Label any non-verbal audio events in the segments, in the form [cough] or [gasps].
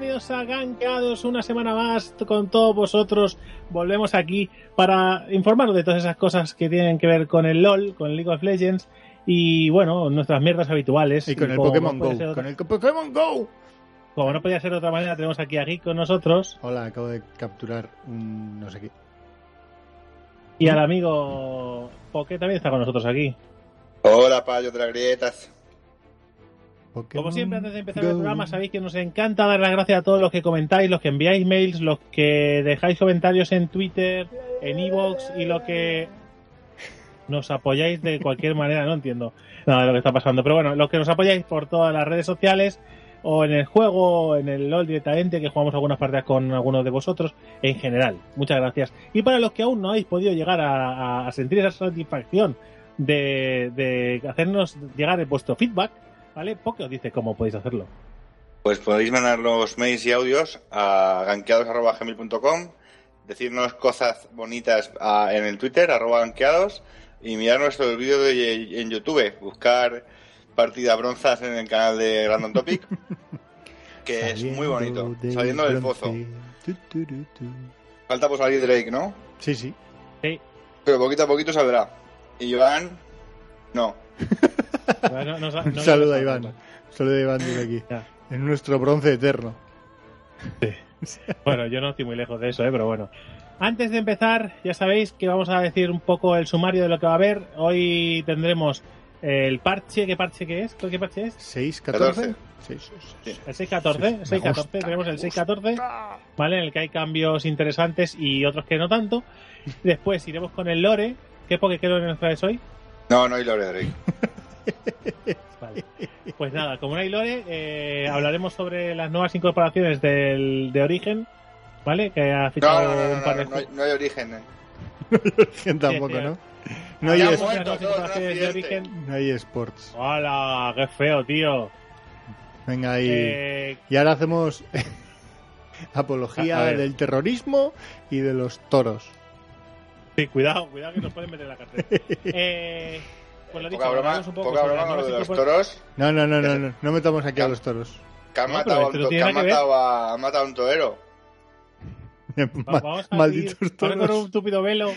bienvenidos a Gankeados una semana más con todos vosotros. Volvemos aquí para informaros de todas esas cosas que tienen que ver con el LOL, con el League of Legends y bueno, nuestras mierdas habituales. Y con el Pokémon Go. otra- Con el Pokémon Go. Como no podía ser de otra manera, tenemos aquí a Geek con nosotros Hola, acabo de capturar un no sé qué. y al amigo Poké también está con nosotros aquí. Hola, payo de las grietas. Pokémon Como siempre, antes de empezar el programa, sabéis que nos encanta dar las gracias a todos los que comentáis, los que enviáis mails, los que dejáis comentarios en Twitter, en Evox y lo que nos apoyáis de cualquier manera. No entiendo nada de lo que está pasando, pero bueno, los que nos apoyáis por todas las redes sociales o en el juego, o en el LOL directamente, que jugamos algunas partidas con algunos de vosotros, en general. Muchas gracias. Y para los que aún no habéis podido llegar a sentir esa satisfacción de, de hacernos llegar vuestro feedback, ¿vale? Porque os dice cómo podéis hacerlo. Pues podéis mandar los mails y audios a ganqueados.gmail.com, decirnos cosas bonitas a- en el Twitter, arroba ganqueados, y mirar nuestro vídeo de- en YouTube, buscar partida bronzas en el canal de Random Topic, [laughs] que es muy bonito, del saliendo del bronce. pozo. Tu, tu. Falta por salir Drake, ¿no? Sí, sí. Pero poquito a poquito saldrá. Y Iván, no. [laughs] Bueno, no- no- Un no- saludo no- a Iván. Saludo a Iván desde aquí. Ya. En nuestro bronce eterno. [laughs] Bueno, yo no estoy muy lejos de eso, ¿eh? pero bueno. Antes de empezar, ya sabéis que vamos a decir un poco el sumario de lo que va a haber. Hoy tendremos el parche, ¿qué parche que es? ¿Qué parche es? 6, 14. 14. 6, Sí. El 614, el 614, tenemos el 614, ¿vale? En el que hay cambios interesantes y otros que no tanto. [laughs] Después iremos con el lore. ¿Qué Pokémon nos traes hoy? No, no hay Lore Drake. [laughs] Vale. Pues nada, como no hay lore, eh, hablaremos sobre las nuevas incorporaciones del, de Origen, ¿vale? Que ha No, fichado no, no, un no, par no, de no hay, no hay origen. eh. [laughs] Origen tampoco, Sí, sí. ¿no? No hay, es- muerto, no de. Origen. no hay sports. ¡Hola! ¡Qué feo, tío! Venga ahí. Eh, Y ahora hacemos [laughs] apología del terrorismo y de los toros. sí, cuidado, cuidado que nos pueden meter en la cárcel. [laughs] Eh, pues lo dicho, Poca broma, un poco poca broma con lo de los incorpor- toros. No, no, no, no, no, no metamos aquí a los toros. Que han No, matado, a un matado a, han matado a un torero. Va- Ma- Vamos a Malditos ir- vamos con un toros. estúpido velo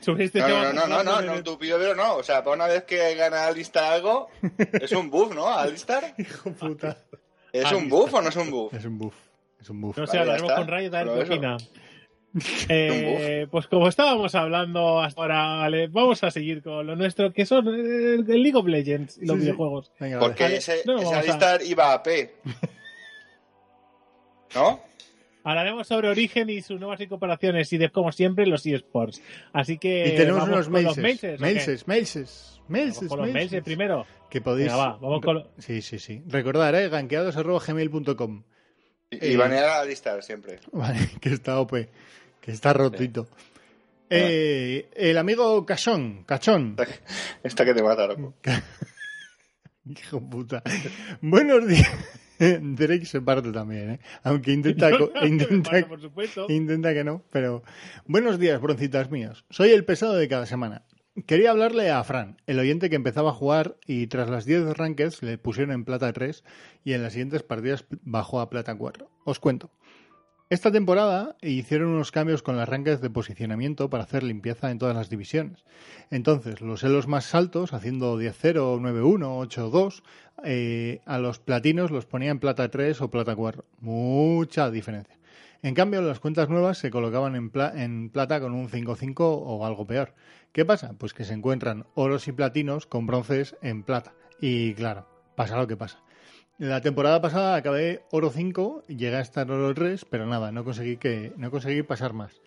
sobre este No, no, no, no, no, no, tu pido pero no. O sea, para una vez que gana Alistar algo, es un buff, ¿no? Alistar. [laughs] Hijo puta. ¿Es un buff o no es un buff? Es un buff. Es un buff. No sé, hablaremos con Rayo eso. opina. [laughs] Eh, pues como estábamos hablando hasta ahora, vale, vamos a seguir con lo nuestro, que son eh, el League of Legends y los Sí, sí. videojuegos. Venga, Porque vale. ese, no, a- iba a P. [laughs] ¿No? Hablaremos sobre Origen y sus nuevas incorporaciones y de, como siempre, los eSports. Así que y tenemos vamos unos con los mailses. mailses, ¿o qué? Mailses, con los mailses primero. Que podéis. Venga, va, vamos con lo- Sí, sí, sí. Recordar, ¿eh? ganqueados.gmail.com. Y, Eh. y banear a Alistar siempre. [laughs] Vale, que está OP. Está rotito. Eh, el amigo Cachón. Cachón. [laughs] Esta que te mata, loco. [laughs] Hijo puta. Buenos días. [laughs] Drake se parte también, ¿eh? Aunque intenta, intenta, por supuesto. intenta que no, pero... Buenos días, broncitas míos. Soy el pesado de cada semana. Quería hablarle a Fran, el oyente que empezaba a jugar y tras las 10 rankeds le pusieron en plata 3 y en las siguientes partidas bajó a plata 4. Os cuento. Esta temporada hicieron unos cambios con las rankings de posicionamiento para hacer limpieza en todas las divisiones. Entonces, los elos más altos, haciendo 10-0, 9-1, 8-2, eh, a los platinos los ponía en plata 3 o plata 4. Mucha diferencia. En cambio, las cuentas nuevas se colocaban en, en plata con un 5-5 o algo peor. ¿Qué pasa? Pues que se encuentran oros y platinos con bronces en plata. Y claro, pasa lo que pasa. La temporada pasada acabé oro 5, llegué a estar oro 3, pero nada, no conseguí, que, no conseguí pasar más.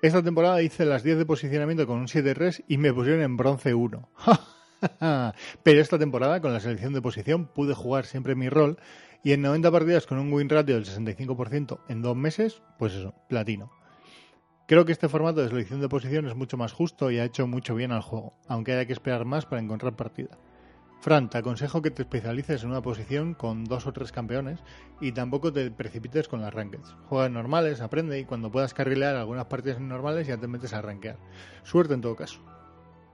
Esta temporada hice las 10 de posicionamiento con un 7-3 y me pusieron en bronce 1. [laughs] pero esta temporada, con la selección de posición, pude jugar siempre mi rol y en 90 partidas con un win ratio del 65% en dos meses, pues eso, platino. Creo que este formato de selección de posición es mucho más justo y ha hecho mucho bien al juego, aunque haya que esperar más para encontrar partida. Fran, te aconsejo que te especialices en una posición con dos o tres campeones y tampoco te precipites con las rankeds. Juega en normales, aprende y cuando puedas carrilear algunas partidas en normales ya te metes a rankear. Suerte en todo caso.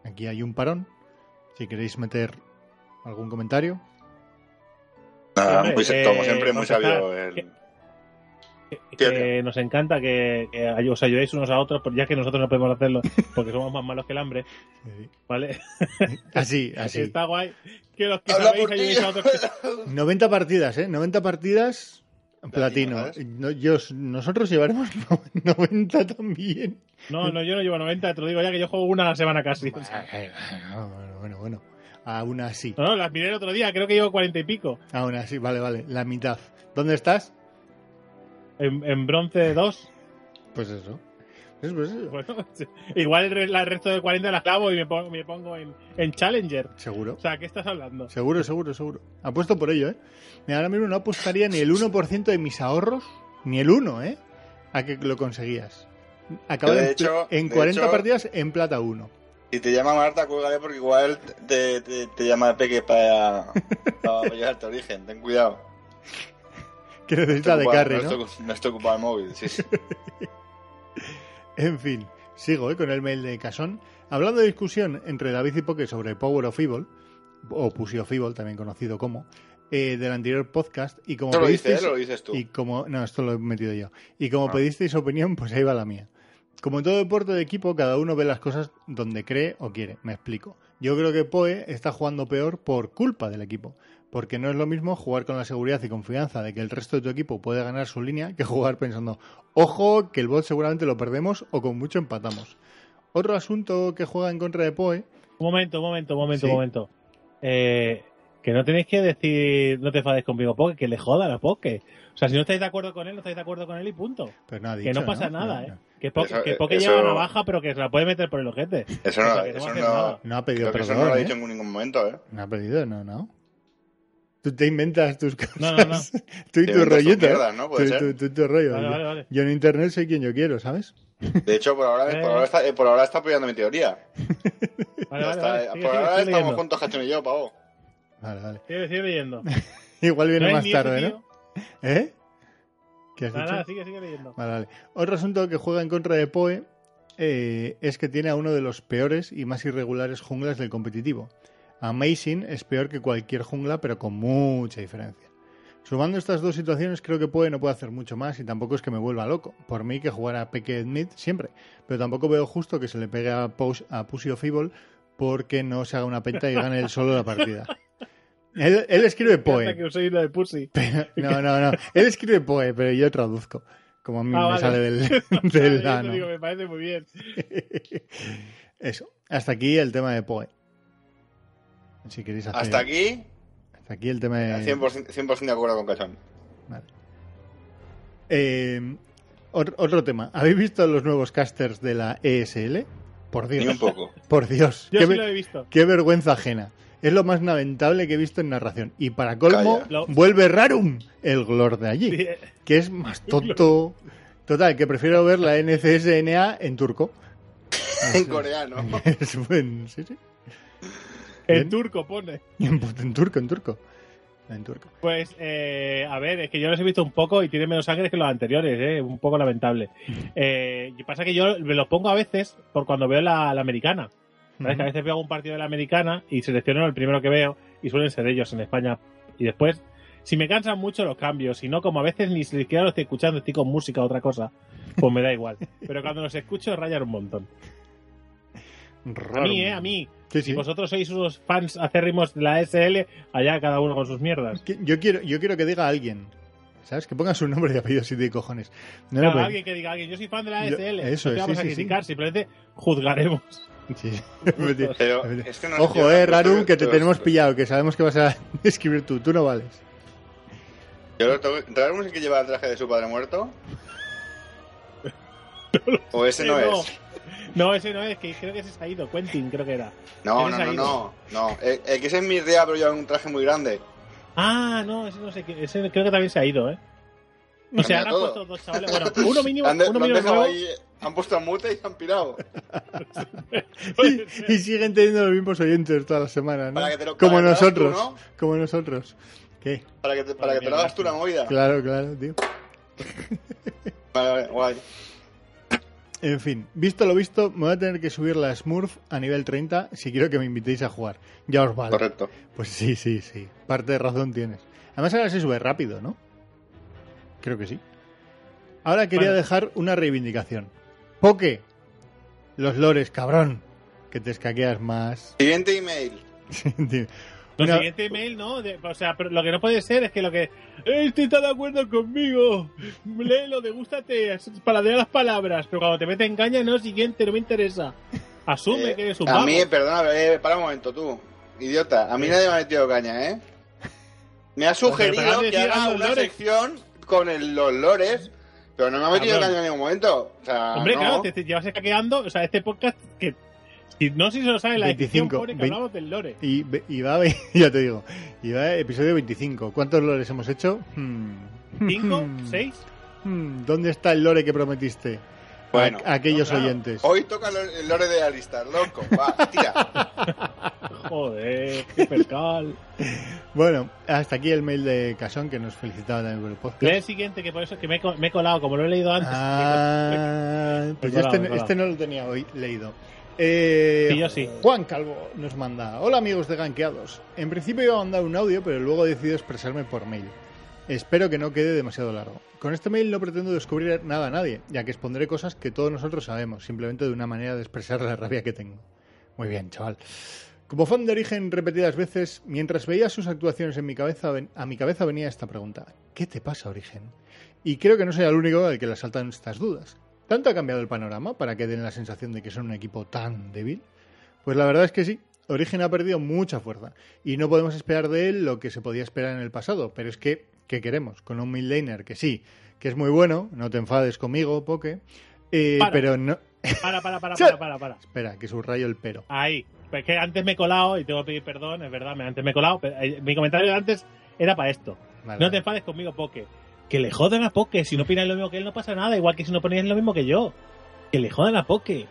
Aquí hay un parón. Si queréis meter algún comentario. Nada, Hombre, muy, eh, como siempre, muy sabio el... que nos encanta que, os ayudéis unos a otros, porque ya que nosotros no podemos hacerlo [laughs] porque somos más malos que el hambre, ¿vale? [laughs] Así, así. Está guay que los que Habla sabéis ayudéis a otros. que- [laughs] 90 partidas, ¿eh? 90 partidas platino. No, yo, nosotros llevaremos 90 también. No, no, yo no llevo 90, te lo digo ya que yo juego una a la semana casi. Bueno, bueno, bueno. Aún así. No, no, las miré el otro día, creo que llevo 40 y pico. Aún así, vale, vale. La mitad. ¿Dónde estás? En, en bronce 2. Pues eso. Pues, pues eso. Bueno, igual el, re- el resto de 40 las clavo y me pongo, me pongo en, en Challenger. Seguro. O sea, ¿qué estás hablando? Seguro, seguro, seguro. Apuesto por ello, ¿eh? Mira, ahora mismo no apostaría ni el 1% de mis ahorros, ni el 1, ¿eh? A que lo conseguías. Acabar De en, hecho- en de 40 hecho- partidas en plata 1. Si te llama Marta, cuélgale porque igual te, te, te llama Peque para, para [laughs] llevarte a origen. Ten cuidado. Que necesita de Estoy ocupado, carry, no ¿no? estoy, no estoy ocupado el móvil. Sí, sí. [laughs] En fin, sigo ¿eh? con el mail de Casón. Hablando de discusión entre David y Poke sobre Power of Evil, o Pussy of Evil, también conocido como, eh, del anterior podcast, y como ¿Esto lo o lo dices tú? Y como, no, esto lo he metido yo. Y como Ah. pedisteis opinión, pues ahí va la mía. Como en todo deporte de equipo, cada uno ve las cosas donde cree o quiere. Me explico. Yo creo que Poe está jugando peor por culpa del equipo. Porque no es lo mismo jugar con la seguridad y confianza de que el resto de tu equipo puede ganar su línea que jugar pensando, ojo, que el bot seguramente lo perdemos o con mucho empatamos. Otro asunto que juega en contra de Poe Un momento, un momento, un momento, Sí. un momento. Eh, que no tenéis que decir, no te enfades conmigo, Poke, que le joda a Poke. O sea, si no estáis de acuerdo con él, no estáis de acuerdo con él y punto. Pues no ha que no pasa ¿no? nada, No, ¿eh? Que Poke, Eso- que Poke eso- lleva navaja, pero que se la puede meter por el ojete. Eso O no, sea, eso no, ha pedido eso no lo ha ¿eh? dicho en ningún momento, ¿eh? No ha pedido, no, no. Tú te inventas tus cosas. No, no, [laughs] no. Tú y Te tus rollito. mierdas, ¿no? Puede Tú-. Vale, Yo- vale, vale. Yo en internet soy quien yo quiero, ¿sabes? De hecho, por ahora, Eh. por ahora, está, eh, por ahora está apoyando mi teoría. [laughs] Vale, Ya vale, está, vale. Sigue, por sigue, ahora sigue estamos leyendo. juntos, Hachón y yo, pavo. Vale, vale. Sigue, sigue leyendo. [laughs] Igual viene ¿No hay más tarde, ¿no? ¿Eh? ¿Qué has Nada, dicho? nada, sigue, sigue leyendo. Vale, vale. Otro asunto que juega en contra de Poe eh, es que tiene a uno de los peores y más irregulares junglas del competitivo. Amazing es peor que cualquier jungla, pero con mucha diferencia. Sumando estas dos situaciones, creo que Poe no puede hacer mucho más y tampoco es que me vuelva loco. Por mí que jugara a Peque Mid siempre. Pero tampoco veo justo que se le pegue a, Pous- a Pussy of Evil porque no se haga una penta y gane él solo la partida. Él, él escribe [laughs] Poe. que uséis lo de Pussy. [laughs] Pero- no, no, no. Él escribe Poe, pero yo traduzco. Como a mí Ah, me vale. sale del, [laughs] del ano. digo, me parece muy bien. Eso. Hasta aquí el tema de Poe. Si queréis hacer. Hasta aquí, Hasta aquí el tema de. 100%, 100 de acuerdo con Cachón. Vale. Eh, otro, otro tema. ¿Habéis visto los nuevos casters de la ESL? Por Ni un Dios. poco. [laughs] Por Dios. Yo Qué, sí lo he visto. qué vergüenza ajena. Es lo más lamentable que he visto en narración. Y para colmo, Calla. Vuelve Rarum, el glor de allí. Sí, que es más tonto. Total, que prefiero ver la NCSNA en turco. [laughs] En coreano. [laughs] Es buen- sí, sí. En turco pone. [laughs] En, en turco, en turco. En turco. Pues, eh, a ver, es que yo los he visto un poco y tienen menos sangre que los anteriores, ¿eh? Un poco lamentable. [laughs] Eh, pasa que yo me los pongo a veces por cuando veo la, la americana. ¿Sabes? Que a veces veo un partido de la americana y selecciono el primero que veo y suelen ser ellos en España. Y después, si me cansan mucho los cambios, si no, como a veces ni siquiera lo estoy escuchando, estoy con música o otra cosa, pues me da igual. [laughs] Pero cuando los escucho rayan un montón. A mí, ¿eh? A mí. Sí, vosotros sois unos fans acérrimos de la SL, allá cada uno con sus mierdas. Yo quiero, yo quiero que diga alguien. ¿Sabes? Que ponga su nombre y apellido si de cojones. No, no, Claro, pero- alguien que diga alguien, yo soy fan de la Yo- SL. eso no te es, vamos sí, a criticar, simplemente juzgaremos. sí. [laughs] Pero es que no Ojo, eh, Rarum, que te tenemos pillado, que sabemos que vas a [laughs] escribir tú. Tú no vales. ¿Rarum es el que lleva el traje de su padre muerto? [laughs] ¿O ese no es? No, ese no es, que creo que ese se ha ido, Quentin, creo que era. No, Ese no, no, no. no. El, el que es en mi rea, pero lleva un traje muy grande. Ah, no, ese no sé qué, ese creo que también se ha ido, ¿eh? O sea, han todo. puesto dos chavales, bueno, [laughs] uno mínimo, Han, de- uno han mínimo dejado nuevo. ahí, han puesto a mute y se han pirado. [laughs] Y, y siguen teniendo los mismos oyentes todas las semanas, ¿no? Para que te lo- Como para tú, nosotros. ¿no? Como nosotros. ¿Qué? Para que te, para que te lo hagas tú la movida. Claro, claro, tío. Vale, vale, guay. En fin, visto lo visto, me voy a tener que subir la Smurf a nivel 30 si quiero que me invitéis a jugar. Ya os vale. Correcto. Pues sí, sí, sí. Parte de razón tienes. Además ahora se sube rápido, ¿no? Creo que sí. Ahora quería Bueno. dejar una reivindicación. Poke, los lores, cabrón, que te escaqueas más. Siguiente email. [laughs] Lo siguiente email, ¿no? De- o sea, pero lo que no puede ser es que lo que. Este está de acuerdo conmigo. Léelo, degústate, paladea las palabras. Pero cuando te mete en caña, no, siguiente, no me interesa. Asume Eh, que eres un a vago. mí, perdona, eh, para un momento, tú. Idiota, a mí nadie me ha metido caña, ¿eh? Me ha sugerido que haga una lores. sección con el- los lores, pero no me ha metido caña en ningún momento. O sea, Hombre, no. claro, te, te llevas escaqueando. O sea, este podcast que. Si no sé si se lo sabe, la 25, edición que vein- hablamos del lore. Y, y va, a [laughs] ya te digo, y va episodio 25. ¿Cuántos lores hemos hecho? Hmm. ¿Cinco? Hmm. ¿Seis? Hmm. ¿Dónde está el lore que prometiste? Bueno, A- aquellos no, claro. oyentes. Hoy toca el lore de Alistar, loco. Va, tira. [laughs] Joder, qué percal. Bueno, hasta aquí el mail de Casón que nos felicitaba también por el podcast. Lee el siguiente, que por eso es que me, he me he colado, como lo he leído antes. Ah, [laughs] pues yo Colado, este, colado. este no lo tenía hoy leído. Eh, Sí, yo sí. Juan Calvo nos manda. Hola amigos de Ganqueados. En principio iba a mandar un audio, pero luego he decidido expresarme por mail. Espero que no quede demasiado largo. Con este mail no pretendo descubrir nada a nadie, ya que expondré cosas que todos nosotros sabemos, simplemente de una manera de expresar la rabia que tengo. Muy bien, chaval. Como fan de origen repetidas veces, mientras veía sus actuaciones en mi cabeza, a mi cabeza venía esta pregunta. ¿Qué te pasa, origen? Y creo que no soy el único al que le saltan estas dudas. ¿Tanto ha cambiado el panorama para que den la sensación de que son un equipo tan débil? Pues la verdad es que sí. Origen ha perdido mucha fuerza y no podemos esperar de él lo que se podía esperar en el pasado. Pero es que, ¿qué queremos? Con un midlaner que sí, que es muy bueno, no te enfades conmigo, Poke, eh, pero no... Para, para, para, [laughs] para, para, para. Espera, que subrayo el pero. Ahí. Pues que antes me he colado y tengo que pedir perdón, es verdad, antes me he colado. pero, eh, mi comentario de antes era para esto. Vale, No te enfades conmigo, Poke. Que le jodan a Poke. Si no opinas lo mismo que él, no pasa nada. Igual que si no ponías lo mismo que yo. Que le jodan a Poke.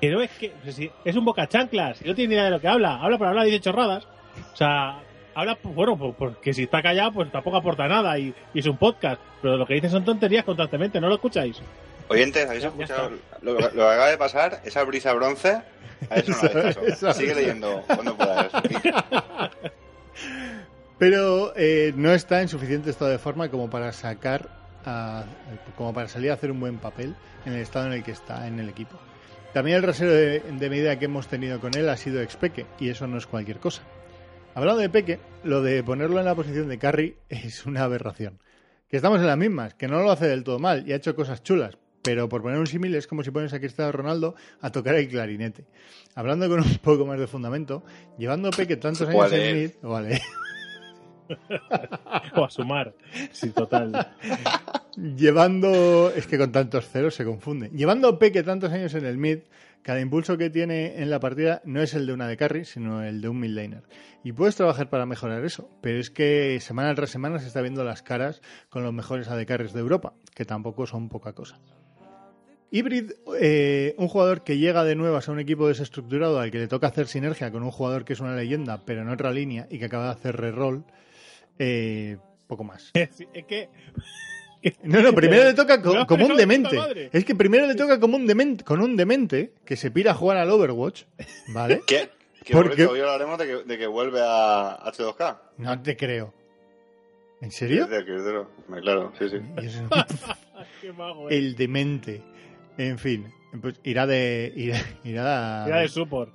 Que no es que. si- es un boca chanclas. Si no tiene ni idea de lo que habla. Habla por hablar y dice chorradas. O sea, habla, pues, bueno, pues, porque si está callado, pues tampoco aporta nada. Y, y es un podcast. Pero lo que dice son tonterías constantemente. ¿No lo escucháis? Oyentes, ¿habéis escuchado lo, lo que acaba de pasar? Esa brisa bronce. A eso no [laughs] Sigue leyendo cuando puedas. [laughs] Pero eh, no está en suficiente estado de forma como para sacar, a- como para salir a hacer un buen papel en el estado en el que está en el equipo. También el rasero de, de medida que hemos tenido con él ha sido expeque, y eso no es cualquier cosa. Hablando de Peque, lo de ponerlo en la posición de carry [laughs] es una aberración. Que estamos en las mismas, que no lo hace del todo mal y ha hecho cosas chulas, pero por poner un símil es como si pones a Cristiano Ronaldo a tocar el clarinete. Hablando con un poco más de fundamento, llevando a Peque tantos [laughs] años ¿Cuál en mid, vale, [laughs] O a sumar. Sí, total. Llevando, es que con tantos ceros se confunde. Llevando Peque tantos años en el mid, cada impulso que tiene en la partida no es el de una de carry, sino el de un mid laner. Y puedes trabajar para mejorar eso, pero es que semana tras semana se está viendo las caras con los mejores AD carries de Europa, que tampoco son poca cosa. Hybrid, eh, un jugador que llega de nuevas a un equipo desestructurado al que le toca hacer sinergia con un jugador que es una leyenda, pero en otra línea y que acaba de hacer reroll, eh, poco más. [laughs] Sí, es que. [laughs] No, no, primero le toca co- como un demente. Es que primero le toca como un demente, con un demente que se pira a jugar al Overwatch, ¿vale? [laughs] ¿Qué? Que ¿Por por qué? eso hoy hablaremos de que, de que vuelve a H2K. No te creo. ¿En serio? Es es Claro, sí, sí. Qué mago, eh. El demente. En fin, pues irá de irá, irá, Era de support.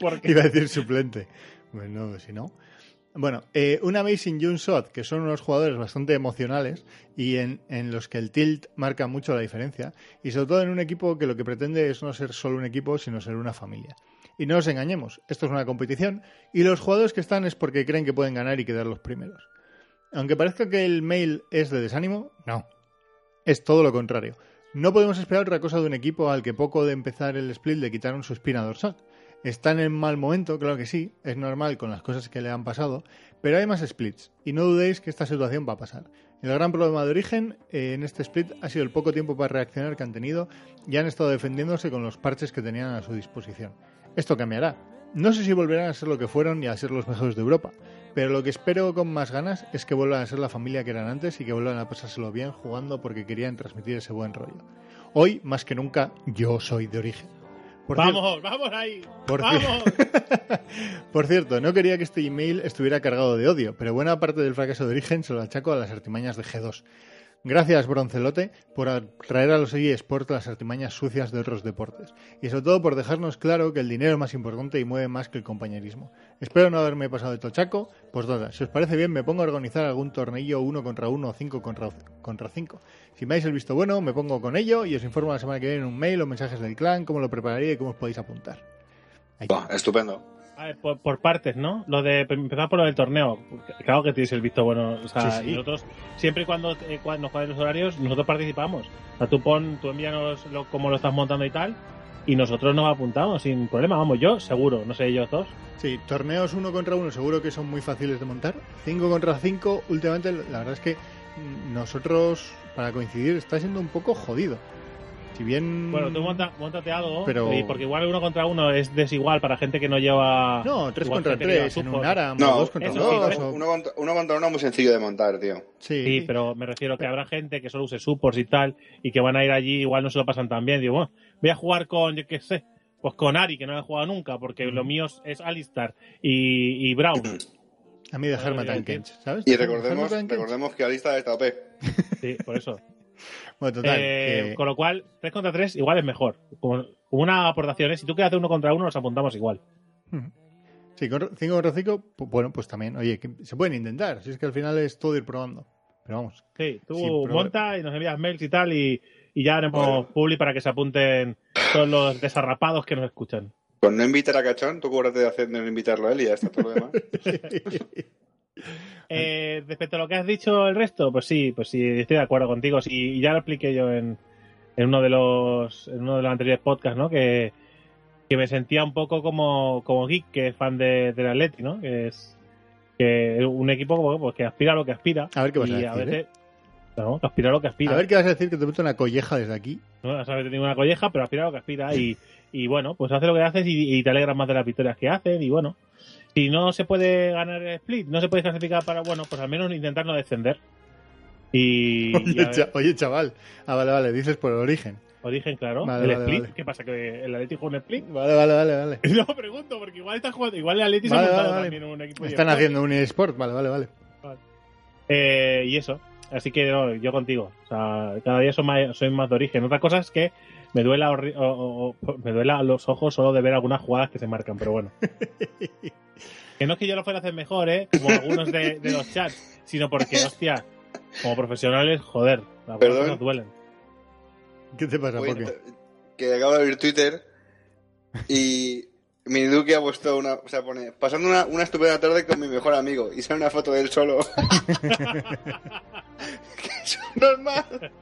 Porque iba a decir suplente. Bueno, si no. Bueno, eh, un Amazing June Shot, que son unos jugadores bastante emocionales y en, en los que el tilt marca mucho la diferencia, y sobre todo en un equipo que lo que pretende es no ser solo un equipo, sino ser una familia. Y no nos engañemos, esto es una competición y los jugadores que están es porque creen que pueden ganar y quedar los primeros. Aunque parezca que el mail es de desánimo, no. Es todo lo contrario. No podemos esperar otra cosa de un equipo al que poco de empezar el split le quitaron su espina dorsal. Están en mal momento, claro que sí, es normal con las cosas que le han pasado, pero hay más splits y no dudéis que esta situación va a pasar. El gran problema de origen eh, en este split ha sido el poco tiempo para reaccionar que han tenido y han estado defendiéndose con los parches que tenían a su disposición. Esto cambiará. No sé si volverán a ser lo que fueron y a ser los mejores de Europa, pero lo que espero con más ganas es que vuelvan a ser la familia que eran antes y que vuelvan a pasárselo bien jugando porque querían transmitir ese buen rollo. Hoy, más que nunca, yo soy de origen. Por vamos, vamos ahí. Por vamos. [laughs] Por cierto, no quería que este email estuviera cargado de odio, pero buena parte del fracaso de origen se lo achaco a las artimañas de G2. Gracias, Broncelote, por traer a los eSports las artimañas sucias de otros deportes. Y sobre todo por dejarnos claro que el dinero es más importante y mueve más que el compañerismo. Espero no haberme pasado de tochaco. Pues nada, si os parece bien, me pongo a organizar algún tornillo uno contra uno o cinco contra, contra cinco. Si me dais el visto bueno, me pongo con ello y os informo la semana que viene en un mail o mensajes del clan, cómo lo prepararía y cómo os podéis apuntar. Estupendo. Por, por partes, ¿no? Lo de empezar por lo del torneo. Claro que tienes el visto bueno. O sea, Sí, sí. nosotros, siempre y cuando, eh, cuando nos cuadren los horarios, nosotros participamos. O sea, tú pon, tú envíanos lo, cómo lo estás montando y tal, y nosotros nos apuntamos sin problema. Vamos, yo seguro, no sé ellos dos. Sí, torneos uno contra uno seguro que son muy fáciles de montar. Cinco contra cinco, últimamente la verdad es que mm, nosotros, para coincidir, está siendo un poco jodido. Si bien... Bueno, tú monta, montate algo, Pero- porque igual uno contra uno es desigual para gente que no lleva. No, tres igual contra tres, en support. un ARAM, No, dos contra eso uno, sí, dos. pero- o- uno contra, uno contra uno es muy sencillo de montar, tío. Sí, Sí, pero me refiero que habrá gente que solo use supports y tal, y que van a ir allí, igual no se lo pasan tan bien. Digo, bueno, voy a jugar con, yo qué sé, pues con Ari, que no he jugado nunca, porque lo mío es Alistar y, y Brown. [clears throat] a mí dejarme tan Kench, ¿sabes? Y recordemos, recordemos que la lista está OP. Sí, por eso. [laughs] Bueno, total. Eh, que- Con lo cual, 3 contra 3 igual es mejor. Como, como una aportación, ¿eh? si tú quieres hacer uno contra uno, nos apuntamos igual. Sí, con- cinco contra cinco, pu- bueno, pues también, oye, que se pueden intentar, si es que al final es todo ir probando. Pero vamos, Sí, tú Sí, pero- monta y nos envías mails y tal, y, y ya haremos Bueno. publi para que se apunten todos los desarrapados que nos escuchan. Con no invitar a Cachón, tú cúbrate de hacer no invitarlo a él y ya está todo lo demás. [laughs] [laughs] [laughs] Eh, respecto a lo que has dicho el resto, pues sí, pues sí, estoy de acuerdo contigo. Sí, y ya lo expliqué yo en, en uno de los en uno de los anteriores podcasts, ¿no? Que, que me sentía un poco como, como geek, que es fan de, del Atleti, ¿no? Que es que un equipo pues, que aspira a lo que aspira. A ver qué vas a decir, ¿eh? veces, no, que aspira a lo que aspira. a ver qué vas a decir que te meto una colleja desde aquí. No sabes de ninguna colleja, pero aspira a lo que aspira. Y, y bueno, pues hace lo que haces y, y te alegras más de las victorias que hacen. Y bueno, si no se puede ganar el split, no se puede clasificar para, bueno, pues al menos intentar no descender. Y, [laughs] Oye, ver, cha- oye, chaval. Ah, vale, vale, dices por el origen. origen, claro. Vale, el vale, split, vale. ¿qué pasa? ¿Que el Atlético juega un split? Vale, vale, vale, vale. [laughs] No pregunto, porque igual está jugando, igual el Vale, se ha montado también un equipo Están haciendo un eSport, vale, vale, vale. Eh, y eso. Así que no, yo contigo. O sea, cada día soy más, soy más de origen. Otra cosa es que me duela, o- o- o- me duela los ojos solo de ver algunas jugadas que se marcan, pero bueno. [laughs] que no es que yo lo fuera a hacer mejor, ¿eh? Como [laughs] algunos de, de los chats, sino porque, hostia, como profesionales, joder, las Perdón. cosas duelen. ¿Qué te pasa? Oye, ¿Por qué? que acabo de abrir Twitter y [laughs] Miniduki ha puesto una. O sea, pone. Pasando una, una estupenda tarde con mi mejor amigo. Y sale una foto de él solo. [laughs] que es normal.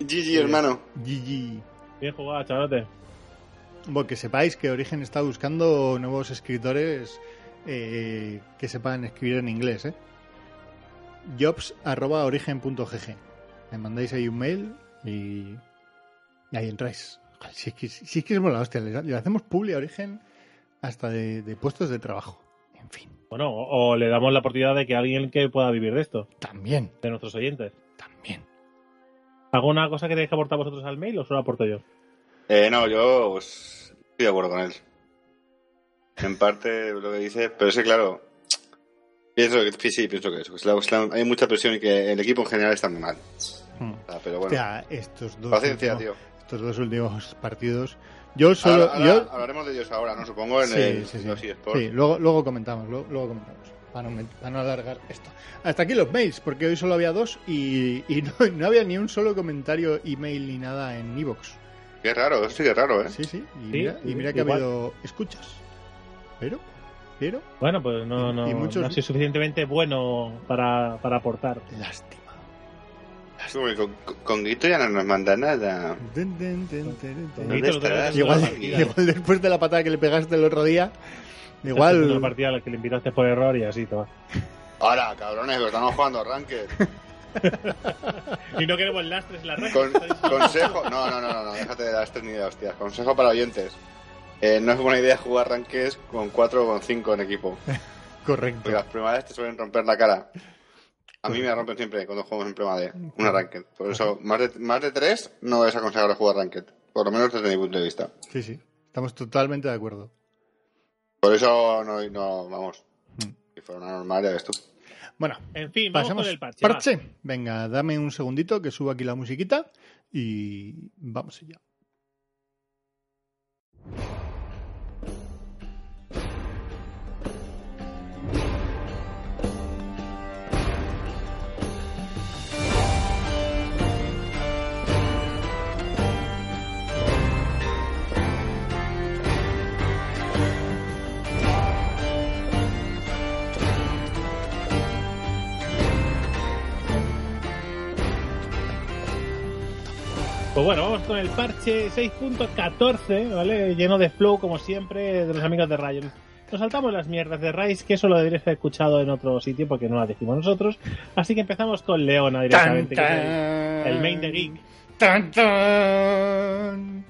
GG, hermano. GG. Bien jugado, chavalote. Bueno, que sepáis que Origen está buscando nuevos escritores eh, que sepan escribir en inglés, ¿eh? jobs.origen.gg Me mandáis ahí un mail y, y ahí entráis. Si es que, si es, que es la hostia, le, le hacemos publi a Origen hasta de, de puestos de trabajo. En fin, Bueno, o, o le damos la oportunidad de que alguien que pueda vivir de esto, también, de nuestros oyentes. también. ¿Alguna cosa que tenéis que aportar vosotros al mail o solo aporto yo? Eh, no, yo pues, estoy de acuerdo con él. En parte lo que dice, pero es que claro. Pienso que sí, sí, pienso que eso. que es la- hay mucha presión y que el equipo en general está muy mal. Hmm. O sea, pero bueno. Hostia, estos dos, Paciencia, últimos, tío. estos dos últimos partidos. Yo solo. Ahora- ahora yo, Hablaremos de ellos ahora, ¿no? Supongo en Sí, el sí, sí. los eSports. Sí, luego, luego comentamos, luego, luego comentamos. Para no, me- para no alargar esto. Hasta aquí los mails, porque hoy solo había dos y, y no, no había ni un solo comentario, email ni nada en Evox. Qué raro, sí que raro, ¿eh? Sí, sí. Y Sí, mira, y mira que ha igual. habido escuchas. Pero, pero, Bueno, pues no, Y- no, y muchos- no ha sido suficientemente bueno para, para aportar. lástima. Uy, Con, con- con Guito ya no nos manda nada. Dun, dun, dun. ¿Dónde estarás? Igual, igual después de la patada que le pegaste el otro día, La igual. partida a la que le invitaste por error y así, toma. Ahora, cabrones, que estamos jugando Ranked. [laughs] [laughs] Y no queremos lastres en la red. Con- consejo. No, no, no, no, déjate de las ni de hostias. Consejo para oyentes. Eh, no es buena idea jugar Ranked con 4 o con 5 en equipo. [laughs] Correcto. Porque las primarias te suelen romper la cara. A mí me rompen siempre cuando jugamos en primavera. Una Ranked. Por eso, más de, más de 3 no es aconsejable jugar Ranked. Por lo menos desde mi punto de vista. Sí, sí. Estamos totalmente de acuerdo. Por eso no, no vamos. Hmm. Si fuera una normal, ya ves tú. Bueno, En fin, vamos pasemos. con el parche. va. parche. Venga, dame un segundito que subo aquí la musiquita y vamos allá. Pues bueno, vamos con el parche 6.14, ¿vale? Lleno de flow, como siempre, de los amigos de Rayon. Nos saltamos las mierdas de Rise, que eso lo deberías haber escuchado en otro sitio porque no las decimos nosotros. Así que empezamos con Leona directamente, que es el, el main de Geek. Tan, tan.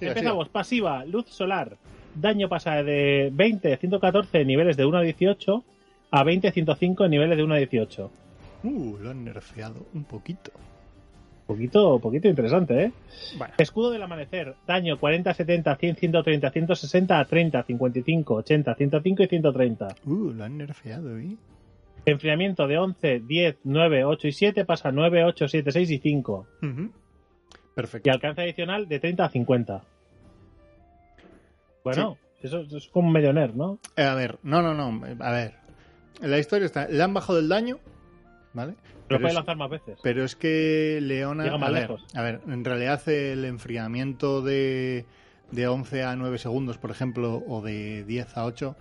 Siga, Empezamos, pasiva, luz solar. Daño pasa de 20, 114 en niveles de 1 a 18 a 20, 105 en niveles de 1 a 18. siga. Uh, lo han nerfeado un poquito. Poquito, poquito interesante, ¿eh? Bueno, Escudo del amanecer. Daño 40, 70, 100, 130, 160 a 30, 55, 80, 105 y 130. uh, lo han nerfeado, ¿eh? Enfriamiento de 11, 10, 9, 8 y 7 pasa a 9, 8, 7, 6 y 5. Ujú. Perfecto. Y alcance adicional de 30 a 50. Bueno, eso, eso es como medio nerd, ¿no? Eh, A ver, no, no, no. A ver. La historia está. Le han bajado el daño, ¿vale? Pero puede es, lanzar más veces. pero es que Leona. Llega más a, ver, lejos. a ver, en realidad el enfriamiento de, de 11 a 9 segundos, por ejemplo, o de 10 a 8,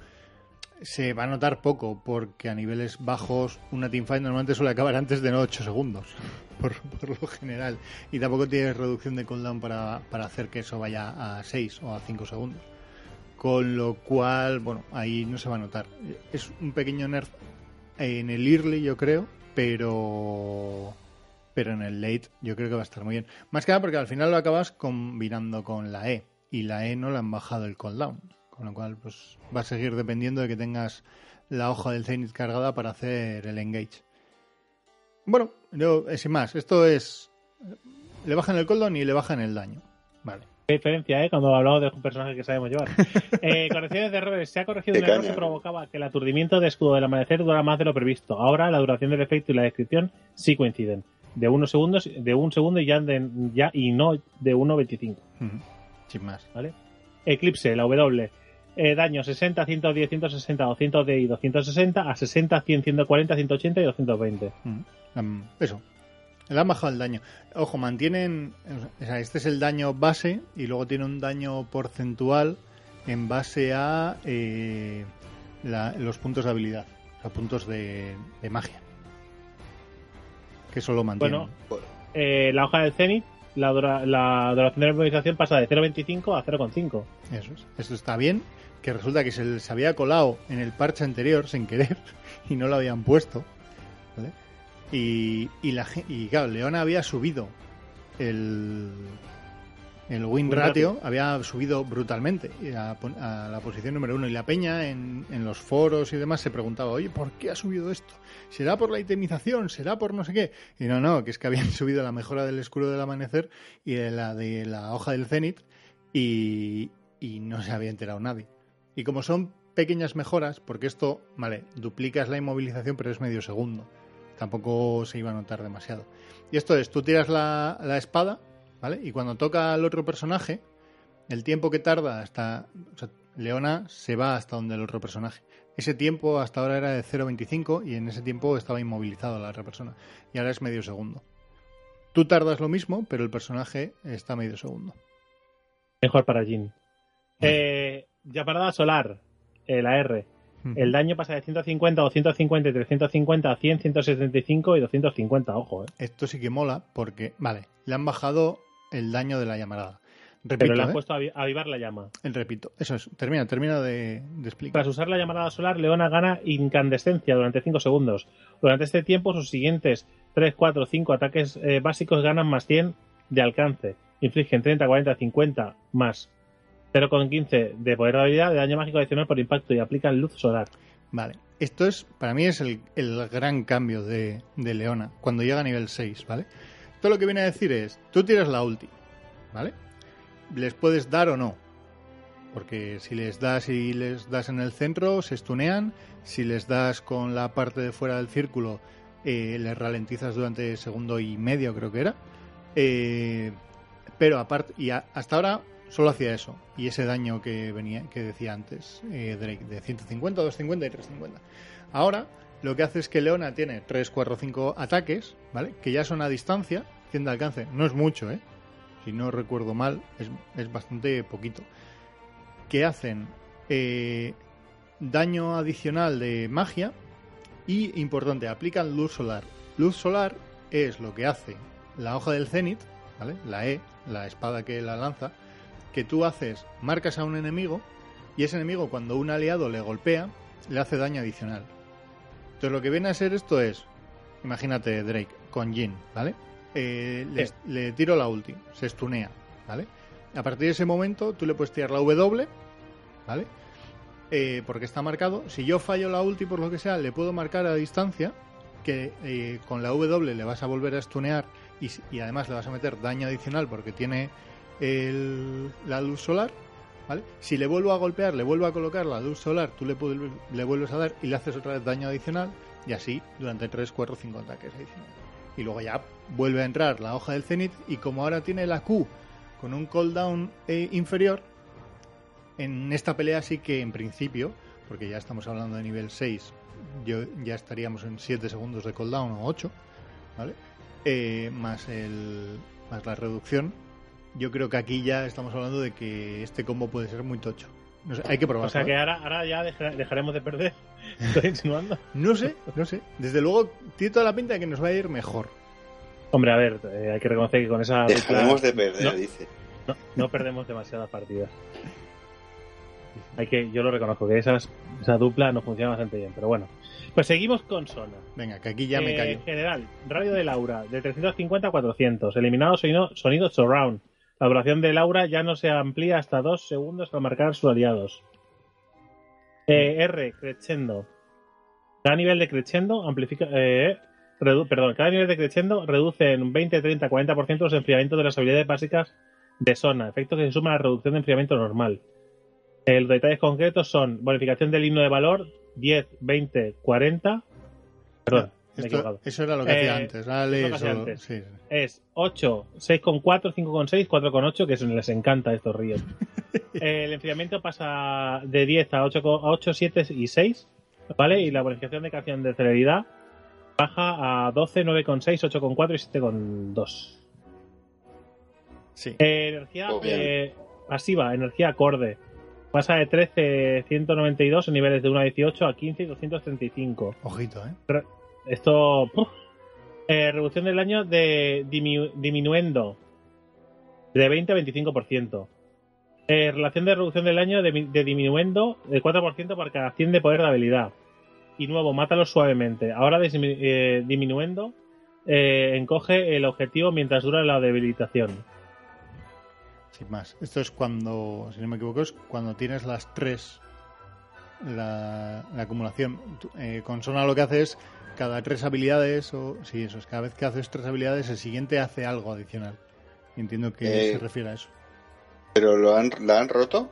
se va a notar poco, porque a niveles bajos una teamfight normalmente suele acabar antes de no 8 segundos, [laughs] por, por lo general. Y tampoco tienes reducción de cooldown para, para hacer que eso vaya a 6 o a 5 segundos. Con lo cual, bueno, ahí no se va a notar. Es un pequeño nerf en el early, yo creo, pero pero en el late yo creo que va a estar muy bien. Más que nada porque al final lo acabas combinando con la E y la E no le han bajado el cooldown, con lo cual pues va a seguir dependiendo de que tengas la hoja del Zenith cargada para hacer el engage. Bueno, eh, sin más, esto es le bajan el cooldown y le bajan el daño. Vale. Qué diferencia, ¿eh? Cuando hablamos de un personaje que sabemos llevar. [laughs] Eh, correcciones de errores. Se ha corregido un error caña. que provocaba que el aturdimiento de escudo del amanecer dura más de lo previsto. Ahora la duración del efecto y la descripción sí coinciden. De unos segundos, de un segundo y ya, de- ya y no de 1.25. Ujú. Sin más. ¿Vale? Eclipse, la W. Eh, daño 60, 110, 160, 200 y 260 a 60, 100, 140, 180 y 220. Mm. Um, eso. Le han bajado el daño. Ojo, mantienen. O sea, este es el daño base y luego tiene un daño porcentual en base a eh, la- los puntos de habilidad, o sea, puntos de, de magia. Que eso lo mantienen. Bueno, eh, la hoja del Zenith, la, dura- la duración de la movilización pasa de 0.25 a 0.5. Eso es. Esto está bien. Que resulta que se les había colado en el parche anterior sin querer [laughs] y no lo habían puesto. ¿vale? Y, y, la, y claro, Leona había subido el, el win ratio, ratio. había subido brutalmente a la posición número uno. Y la peña en, en los foros y demás se preguntaba, oye, ¿por qué ha subido esto? ¿Será por la itemización? ¿Será por no sé qué? Y no, no, que es que habían [laughs] subido la mejora del escudo del amanecer y de la de la hoja del cenit y, y no se había enterado nadie. Y como son pequeñas mejoras, porque esto, vale, duplicas la inmovilización, pero es medio segundo. Tampoco se iba a notar demasiado. Y esto es, tú tiras la, la espada, ¿vale? Y cuando toca al otro personaje, el tiempo que tarda hasta... O sea, Leona se va hasta donde el otro personaje. Ese tiempo hasta ahora era de 0.25 y en ese tiempo estaba inmovilizado la otra persona. Y ahora es medio segundo. Tú tardas lo mismo, pero el personaje está medio segundo. Mejor para Jin. Eh, llamarada solar, eh, la R. El daño pasa de 150, 250 y 350 a 100, 175 y 250. Ojo, eh. Esto sí que mola porque, vale, le han bajado el daño de la llamarada. Repito, Pero le han ¿eh? puesto a avi- a avivar la llama. El repito. Eso es. Termina, termina de, de explicar. Tras usar la llamarada solar, Leona gana incandescencia durante 5 segundos. Durante este tiempo, sus siguientes 3, 4, 5 ataques eh, básicos ganan más 100 de alcance. Infligen 30, 40, 50 más 0,15 de poder de habilidad de daño mágico adicional por impacto y aplican luz solar. Vale. Esto es, para mí, es el, el gran cambio de, de Leona cuando llega a nivel 6, ¿vale? Esto lo que viene a decir es, tú tiras la ulti, ¿vale? Les puedes dar o no. porque si les das y les das en el centro, se estunean. Si les das con la parte de fuera del círculo, eh, les ralentizas durante segundo y medio, creo que era. Eh, pero aparte, y hasta ahora solo hacía eso. Y ese daño que venía, que decía antes, eh, de 150, 250 y 350. Ahora, lo que hace es que Leona tiene 3, 4, 5 ataques, ¿vale? Que ya son a distancia, 100 de alcance. No es mucho, ¿eh? Si no recuerdo mal, es, es bastante poquito. Que hacen eh, daño adicional de magia y, importante, aplican luz solar. Luz solar es lo que hace la hoja del cenit, ¿vale? La E, la espada que la lanza, que tú haces, marcas a un enemigo y ese enemigo cuando un aliado le golpea, le hace daño adicional. Entonces lo que viene a ser esto es, imagínate Drake con Jin, ¿vale? Eh, le, Sí. le tiro la ulti, se estunea, ¿vale? A partir de ese momento tú le puedes tirar la W, ¿vale? Eh, porque está marcado. Si yo fallo la ulti por lo que sea, le puedo marcar a distancia que eh, con la W le vas a volver a stunear y, y además le vas a meter daño adicional porque tiene el- la luz solar. ¿vale? Si le vuelvo a golpear, le vuelvo a colocar la luz solar, tú le, vuelves a dar y le haces otra vez daño adicional y así durante 3, 4, 5 ataques adicionales. Y luego ya vuelve a entrar la hoja del cenit y como ahora tiene la Q con un cooldown eh, inferior, en esta pelea sí que en principio, porque ya estamos hablando de nivel 6, yo ya estaríamos en 7 segundos de cooldown o 8, ¿vale? Eh, más el más la reducción. Yo creo que aquí ya estamos hablando de que este combo puede ser muy tocho. No sé, hay que probarlo. O sea que ¿eh? ahora, ahora ya deja- dejaremos de perder. [laughs] Estoy insinuando. No sé, no sé. Desde luego tiene toda la pinta de que nos va a ir mejor. Hombre, a ver, eh, hay que reconocer que con esa Dejaremos de perder, No. dice. no, no perdemos demasiadas partidas. Hay que, yo lo reconozco, que esas, esa dupla no funciona bastante bien, pero bueno. Pues seguimos con Sona. Venga, que aquí ya me Eh, callo. General, radio de Laura, de 350 a 400. Eliminado sonido, sonido surround. La duración de Laura ya no se amplía hasta dos segundos al marcar sus aliados. Eh, R, crescendo. Cada nivel de crescendo amplifica. eh, perdón, cada nivel de crescendo reduce en un 20, 30, 40% los enfriamientos de las habilidades básicas de Sona, efecto que se suma a la reducción de enfriamiento normal. Eh, los detalles concretos son bonificación del himno de valor 10, 20, 40. Perdón, Esto- eso era lo que hacía Eh, antes. Ahora es lee lo que hacía solo- antes. sí, sí. es 8, 6,4, 5,6, 4,8, que eso les encanta a estos ríos. [laughs] el enfriamiento pasa de 10 a 8, a 8, 7 y 6, ¿vale? Y la bonificación de canción de celeridad baja a 12, 9,6, 8,4 y 7,2. Sí. Eh, energía eh, pasiva, energía acorde. Pasa de 13, 192 en niveles de 1 a 18 a 15 y 235. Ojito, ¿eh? Esto. Eh, reducción del daño de dimi- diminuendo de 20 a 25%. Eh, relación de reducción del daño de, de de 4% por cada 100 de poder de habilidad. Y nuevo, mátalo suavemente. Ahora dismi- eh, diminuendo eh, encoge el objetivo mientras dura la debilitación. Sin más. Esto es cuando, si no me equivoco, es cuando tienes las tres. La, la acumulación. Eh, con Sona lo que hace es cada tres habilidades, o sí, eso es, cada vez que haces tres habilidades, el siguiente hace algo adicional. Entiendo que Eh, se refiere a eso. ¿Pero lo han, la han roto?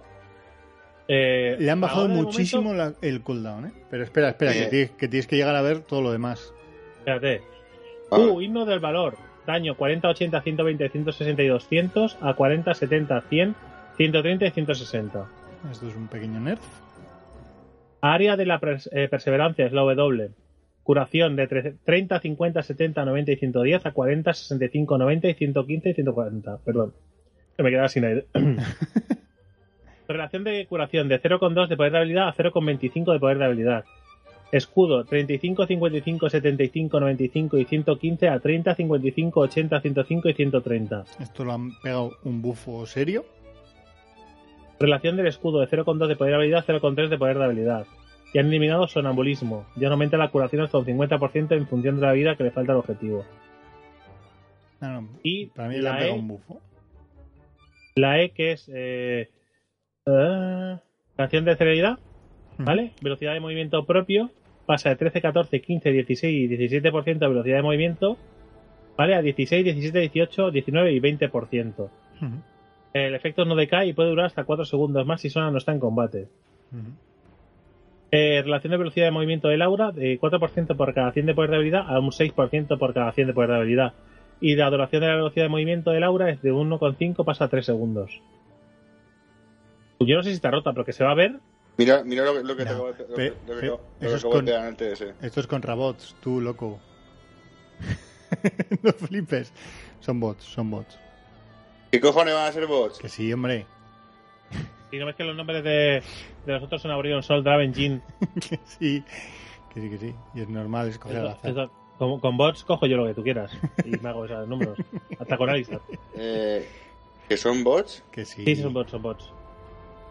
Eh, Le han bajado muchísimo momento- la- el cooldown, ¿eh? Pero espera, espera, Eh. que, tienes, que tienes que llegar a ver todo lo demás. Espérate. Ah, Uh, himno del valor. Daño 40, 80, 120, 160 y 200 a 40, 70, 100, 130 y 160. Esto es un pequeño nerf. Área de la pers- eh, perseverancia es la W. Curación de tre- 30, 50, 70, 90 y 110 a 40, 65, 90 y 115 y 140. Perdón. Que me quedaba sin aire. [laughs] Relación de curación de 0,2 de poder de habilidad a 0,25 de poder de habilidad. Escudo 35, 55, 75, 95 y 115 a 30, 55, 80, 105 y 130. Esto lo han pegado un bufo serio. Relación del escudo de 0,2 de poder de habilidad, 0,3 de poder de habilidad. Y han eliminado sonambulismo. Ya no aumenta la curación hasta un 50% en función de la vida que le falta al objetivo. No, no, Y para mí le la pegado E- un bufo. La E que es eh, eh, canción de celeridad, ¿vale? Velocidad de movimiento propio pasa de 13, 14, 15, 16 y 17% de velocidad de movimiento, ¿vale? A 16, 17, 18, 19 y 20%. Ujú. El efecto no decae y puede durar hasta 4 segundos más si Sona no está en combate. Ujú. Eh, relación de velocidad de movimiento del aura de 4% por cada 100 de poder de habilidad a un 6% por cada 100 de poder de habilidad. Y la duración de la velocidad de movimiento del aura es de 1,5 pasa a 3 segundos. Yo no sé si está rota, pero que se va a ver. Mira, mira lo, que- lo que No, te acabo de- lo que- pe- lo que pe- acabo- lo que eso es acabo de con- pegar en el TS. Esto es contra bots, tú loco. [laughs] no flipes. Son bots, son bots. ¿Qué cojones van a ser bots? Que sí, hombre. Y no ves que los nombres de, de los otros son Aurion, Sol, Draven, Jin. [laughs] que sí. Que sí, que sí. Y es normal escoger al Eso- azar. eso- con, con bots cojo yo lo que tú quieras. Y me hago esos números. Hasta con Alistar. Eh, ¿Que son bots? Que sí. Sí, son bots, son bots.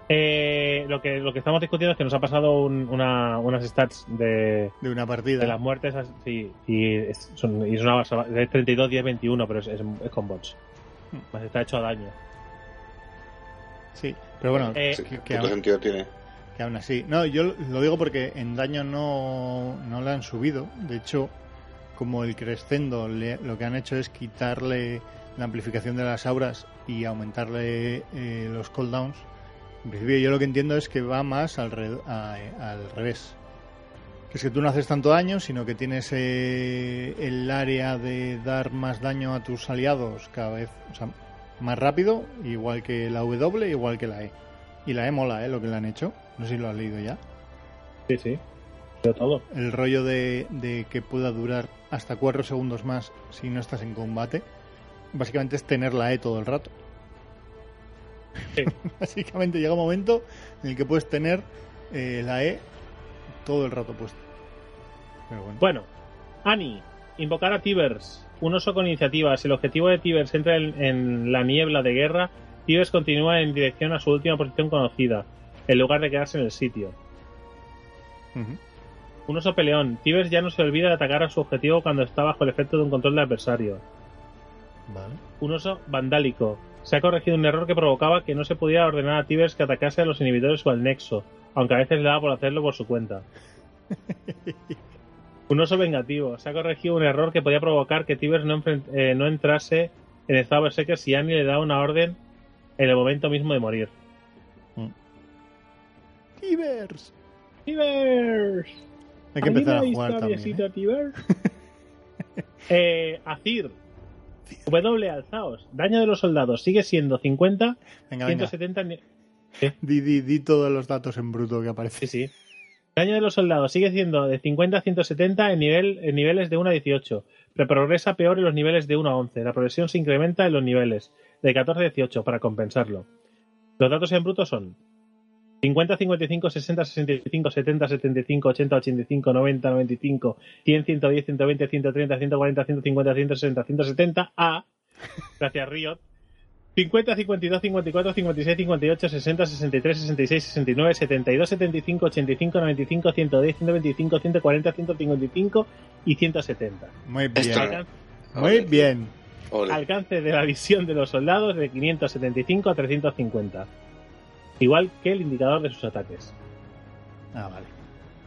Eh, lo, que, lo que estamos discutiendo es que nos ha pasado un- una, unas stats de, De una partida. de las muertes sí, y es, son, y es una base de 32, 10, 21, pero es, es, es con bots. Más está hecho a daño. Sí, pero bueno, Eh, Sí, que, ¿Qué que puto aún, sentido tiene? que aún así. No, yo lo digo porque en daño no, no le han subido. De hecho, como el crescendo le- lo que han hecho es quitarle la amplificación de las auras y aumentarle eh, los cooldowns. En principio yo lo que entiendo es que va más al, re- a- al revés. Que es que tú no haces tanto daño, sino que tienes eh, el área de dar más daño a tus aliados cada vez o sea, más rápido, igual que la W, igual que la E. Y la E mola, ¿eh? Lo que le han hecho. No sé si lo has leído ya. Sí, sí. Pero todo. El rollo de, de que pueda durar hasta 4 segundos más si no estás en combate. Básicamente es tener la E todo el rato. Sí. [laughs] Básicamente llega un momento en el que puedes tener eh, la E todo el rato puesto. Pero bueno. Bueno, Ani, invocar a Tibers. Un oso con iniciativa. Si el objetivo de Tibers entra en, en la niebla de guerra, Tibers continúa en dirección a su última posición conocida, en lugar de quedarse en el sitio. Un oso peleón. Tibers ya no se olvida de atacar a su objetivo cuando está bajo el efecto de un control de adversario. Vale. Un oso vandálico. Se ha corregido un error que provocaba que no se pudiera ordenar a Tibers que atacase a los inhibidores o al nexo, aunque a veces le daba por hacerlo por su cuenta. [laughs] Un oso vengativo. Se ha corregido un error que podía provocar que Tibers no, eh, no entrase en estado berserker si Annie le da una orden en el momento mismo de morir. Tibers. ¡Tibers! Hay que empezar a jugar también. ¿eh? Tibers. [laughs] eh, Azir. W alzaos. Daño de los soldados sigue siendo 50, Venga, venga. 170. ni- Di, di, di todos los datos en bruto que aparece. Sí, sí. Daño de los soldados sigue siendo de 50 a 170 en, nivel, en niveles de 1 a 18, pero progresa peor en los niveles de 1 a 11. La progresión se incrementa en los niveles de 14 a 18 para compensarlo. Los datos en bruto son 50, 55, 60, 65, 70, 75, 80, 85, 90, 95, 100, 110, 120, 130, 140, 150, 160, 170 a, gracias Riot, 50, 52, 54, 56, 58, 60, 63, 66, 69, 72, 75, 85, 95, 110, 125, 140, 155 y 170. Muy bien. no. Alcan- Muy bien. Ole. alcance de la visión de los soldados de 575 a 350. Igual que el indicador de sus ataques. Ah, vale.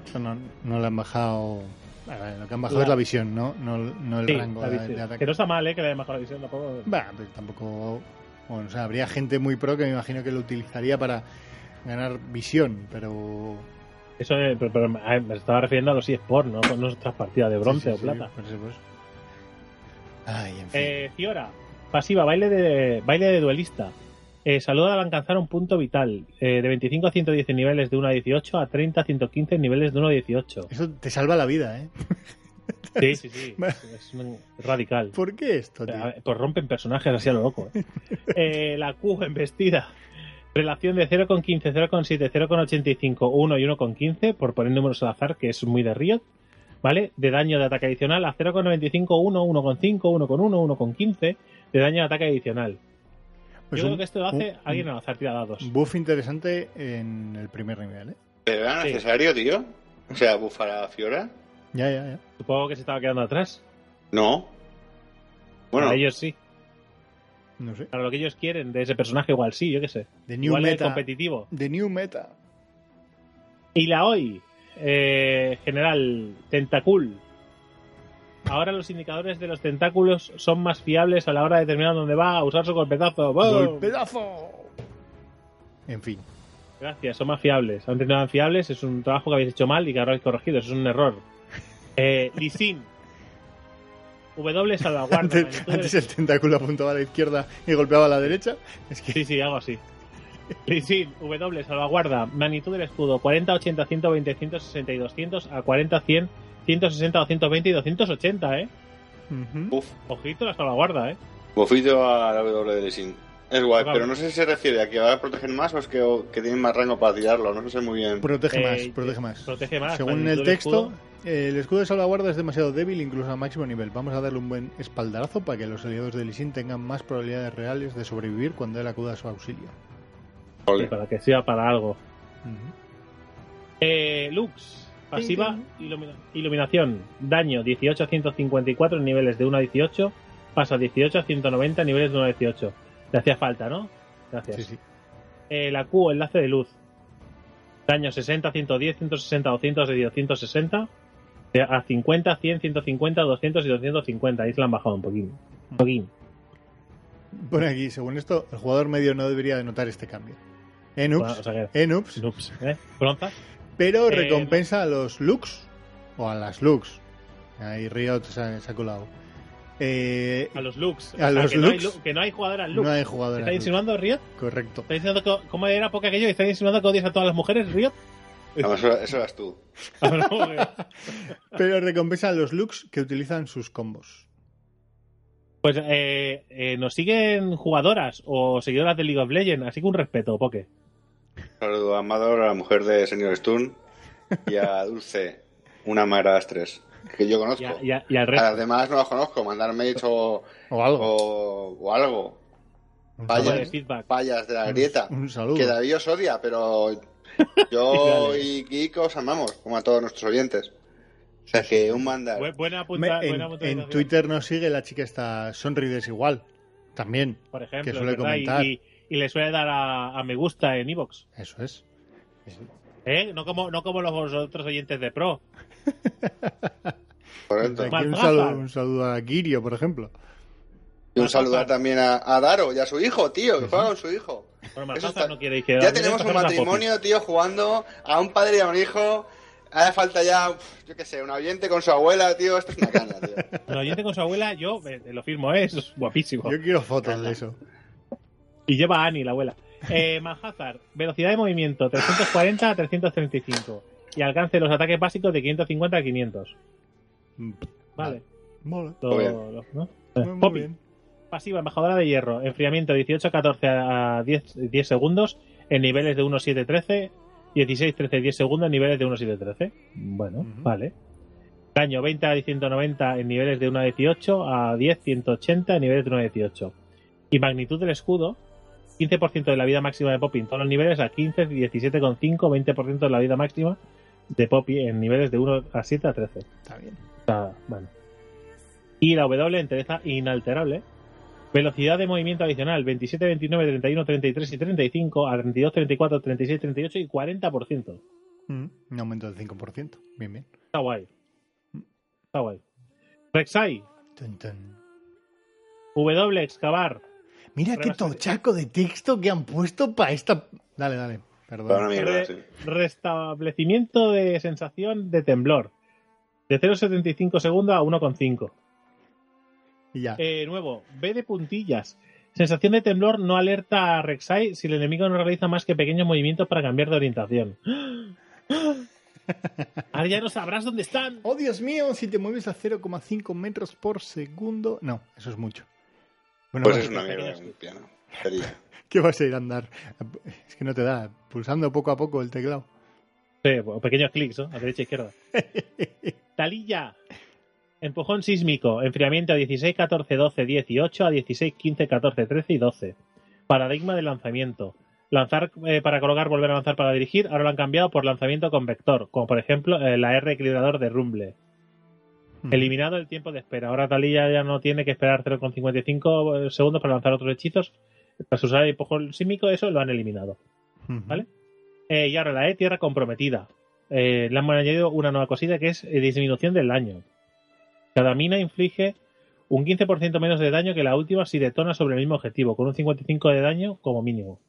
Eso no, no le han bajado. Vale, lo que han bajado La- es la visión, ¿no? No, no el Sí, rango de, de ataque. Que no está mal, ¿eh? Que le haya bajado la visión tampoco. Bah, pues tampoco. Bueno, o sea, habría gente muy pro que me imagino que lo utilizaría para ganar visión, pero. Eso es- pero, pero me estaba refiriendo a los eSports, ¿no? Con nuestras partidas de bronce Sí, sí, o sí, plata. eso, por eso. Ay, en fin. Eh, Fiora, pasiva, baile de, baile de duelista. Eh, saluda al alcanzar un punto vital. eh, de 25 a 110 en niveles de 1 a 18 a 30 a 115 en niveles de 1 a 18. Eso te salva la vida, ¿eh? [laughs] Sí, sí, sí. es, un- radical. ¿Por qué esto, tío? ver, Pues rompen personajes así a lo loco. ¿eh? [laughs] Eh, la Q embestida. Relación de 0,15, 0,7, 0,85, 1 y 1,15, por poner números al azar, que es muy de Riot. ¿Vale? De daño de ataque adicional a 0,95, 1, 1,5, 1,1, 1,15 de daño de ataque adicional. Pues Yo un- creo que esto lo hace un- alguien al azar tira dados. Buff interesante en el primer nivel, ¿eh? ¿Pero era Sí. necesario, tío? O sea, bufar a Fiora. Ya, ya, ya. Supongo que se estaba quedando atrás. No. Bueno, Para ellos sí. No sé. Para lo que ellos quieren de ese personaje, igual sí, yo qué sé. The New igual es Meta. competitivo. The New Meta. Y la hoy, eh, general Tentacul. Ahora los indicadores de los tentáculos son más fiables a la hora de determinar dónde va a usar su golpetazo. ¡Boom! ¡Golpedazo! En fin. Gracias, son más fiables. Antes no eran fiables, es un trabajo que habéis hecho mal y que ahora habéis corregido. Eso es un error. Eh, Lisin. W salvaguarda. Antes, antes el tentáculo apuntaba a la izquierda y golpeaba a la derecha. Es que Sí, sí, algo así. Lisin, W, salvaguarda, magnitud del escudo, 40, 80, 120, 160 y 200 a 40, 100, 160, 220 y 280, ¿eh? Ujú. Uf, Ojito la salvaguarda, ¿eh? bofito a la W de Sin. Es guay, pero no sé si se refiere a que va a proteger más o es que, o que tienen más rango para tirarlo. No sé muy bien. protege Eh, más, protege más. Protege más. Según el texto, escudo. eh, el escudo de salvaguarda es demasiado débil incluso a máximo nivel. Vamos a darle un buen espaldarazo para que los aliados de Lisin tengan más probabilidades reales de sobrevivir cuando él acuda a su auxilio. Sí, para que sirva para algo. Eh, Lux, pasiva, ilumina- iluminación, daño 18 a 154 en niveles de 1 a 18, pasa 18 a 190 en niveles de 1 a 18. Le hacía falta, ¿no? Gracias. Sí, sí. Eh, la Q, enlace de luz. Daño 60, 110, 160, 200 y 260. Eh, A 50, 100, 150, 200 y 250. Ahí se la han bajado un poquín. Un poquín. Pone aquí, según esto, el jugador medio no debería de notar este cambio. En Bueno, o sea que- en Ups, Ups, ¿eh? Pero Eh, recompensa a los Lux o a las Lux. Ahí Riot se ha, se ha colado. Eh, A los Lux. A los que, no hay, Lux. lu- que no hay jugadoras Lux. no hay jugadores. ¿Está insinuando Riot? Correcto. ¿Está diciendo que, ¿Cómo era poca aquello? ¿Está insinuando que odias a todas las mujeres, Riot? [laughs] No, eso, eso eras tú. [laughs] Ah, [laughs] Pero recompensa a los Lux que utilizan sus combos. pues eh, eh, nos siguen jugadoras o seguidoras de League of Legends, así que un respeto, Poke. Saludo a Amador, a la mujer de señor Stun y a Dulce, una mara de las tres, que yo conozco. Y, a- y a- y al A resto. las demás no las conozco, mandar mails o, O algo. o, o algo. Un saludo. de de la grieta. Un saludo. Que David os odia, pero [laughs] yo y Geek os amamos, como a todos nuestros oyentes. O sea que un mandar. Bu- buena Me- punta, en, buena en puntualización, Twitter nos sigue la chica esta Sonrides igual. También. por ejemplo, que suele comentar. Y, y le suele dar a, a me gusta en Evox. Eso es. ¿Eh? No como, no como los otros oyentes de Pro. Correcto. Un saludo, un saludo a Girio, por ejemplo. Y un saludar también a, a Daro y a su hijo, tío, que juega con su hijo. Bueno, Eso Malpasa está- no quiere que Ya tenemos un matrimonio, tío, jugando a un padre y a un hijo. Ahora falta ya, yo qué sé, un oyente con su abuela, tío. Esto es una caña, tío. [laughs] El oyente con su abuela, yo eh, lo firmo, ¿eh? Eso es guapísimo. Yo quiero fotos de eso. Y lleva a Annie, la abuela. Eh, velocidad de movimiento 340 a 335. Y alcance de los ataques básicos de 550 a 500. Vale. Mola. Bien. lo- ¿no? Muy, muy Poppy, bien. pasiva, embajadora de hierro. Enfriamiento 18 a 14 a 10, 10 segundos en niveles de 1, 7, 13. 16, 13, 10 segundos en niveles de 1, 7, 13. Bueno, vale. Daño 20 a 190 en niveles de 1 a 18 a 10, 180 en niveles de 1 a 18. Y magnitud del escudo 15% de la vida máxima de Poppy en todos los niveles a 15, 17,5, 20% de la vida máxima de Poppy en niveles de 1 a 7 a 13. Está bien. Está, bueno. Y la W, entereza inalterable. Velocidad de movimiento adicional 27, 29, 31, 33 y 35 a 32, 34, 36, 38 y 40%. Mm, Un aumento del 5%. Bien, bien. Está guay. Está guay. Rek'Sai, Tun, tun. W, excavar. Mira qué tochaco de texto que han puesto para esta. Dale, dale. Para Perdón. mierda, Re- sí. Restablecimiento de sensación de temblor. De 0,75 segundos a 1,5. Y ya. Eh, nuevo, B de puntillas. Sensación de temblor no alerta a Rek'Sai si el enemigo no realiza más que pequeños movimientos para cambiar de orientación. [gasps] Ahora ya no sabrás dónde están. Oh, Dios mío, si te mueves a 0,5 metros por segundo. No, eso es mucho. Bueno, Pues es una mierda, un piano. Sería. [laughs] ¿qué vas a ir a andar? Es que no te da. Pulsando poco a poco el teclado. Sí, o pequeños clics, ¿no? A derecha e izquierda. [laughs] Talilla. Empujón sísmico. Enfriamiento a 16, 14, 12, 18 a 16, 15, 14, 13 y 12. Paradigma de lanzamiento. Lanzar eh, para colocar, volver a lanzar para dirigir. Ahora lo han cambiado por lanzamiento con vector. Como por ejemplo eh, la R equilibrador de Rumble. Mm. Eliminado el tiempo de espera. Ahora Talilla ya no tiene que esperar 0,55 segundos para lanzar otros hechizos. Tras usar el sísmico, eso lo han eliminado. ¿vale? Eh, y ahora la E, tierra comprometida. Eh, le han añadido una nueva cosita que es eh, disminución del daño. Cada mina inflige un 15% menos de daño que la última si detona sobre el mismo objetivo, con un 55 de daño como mínimo.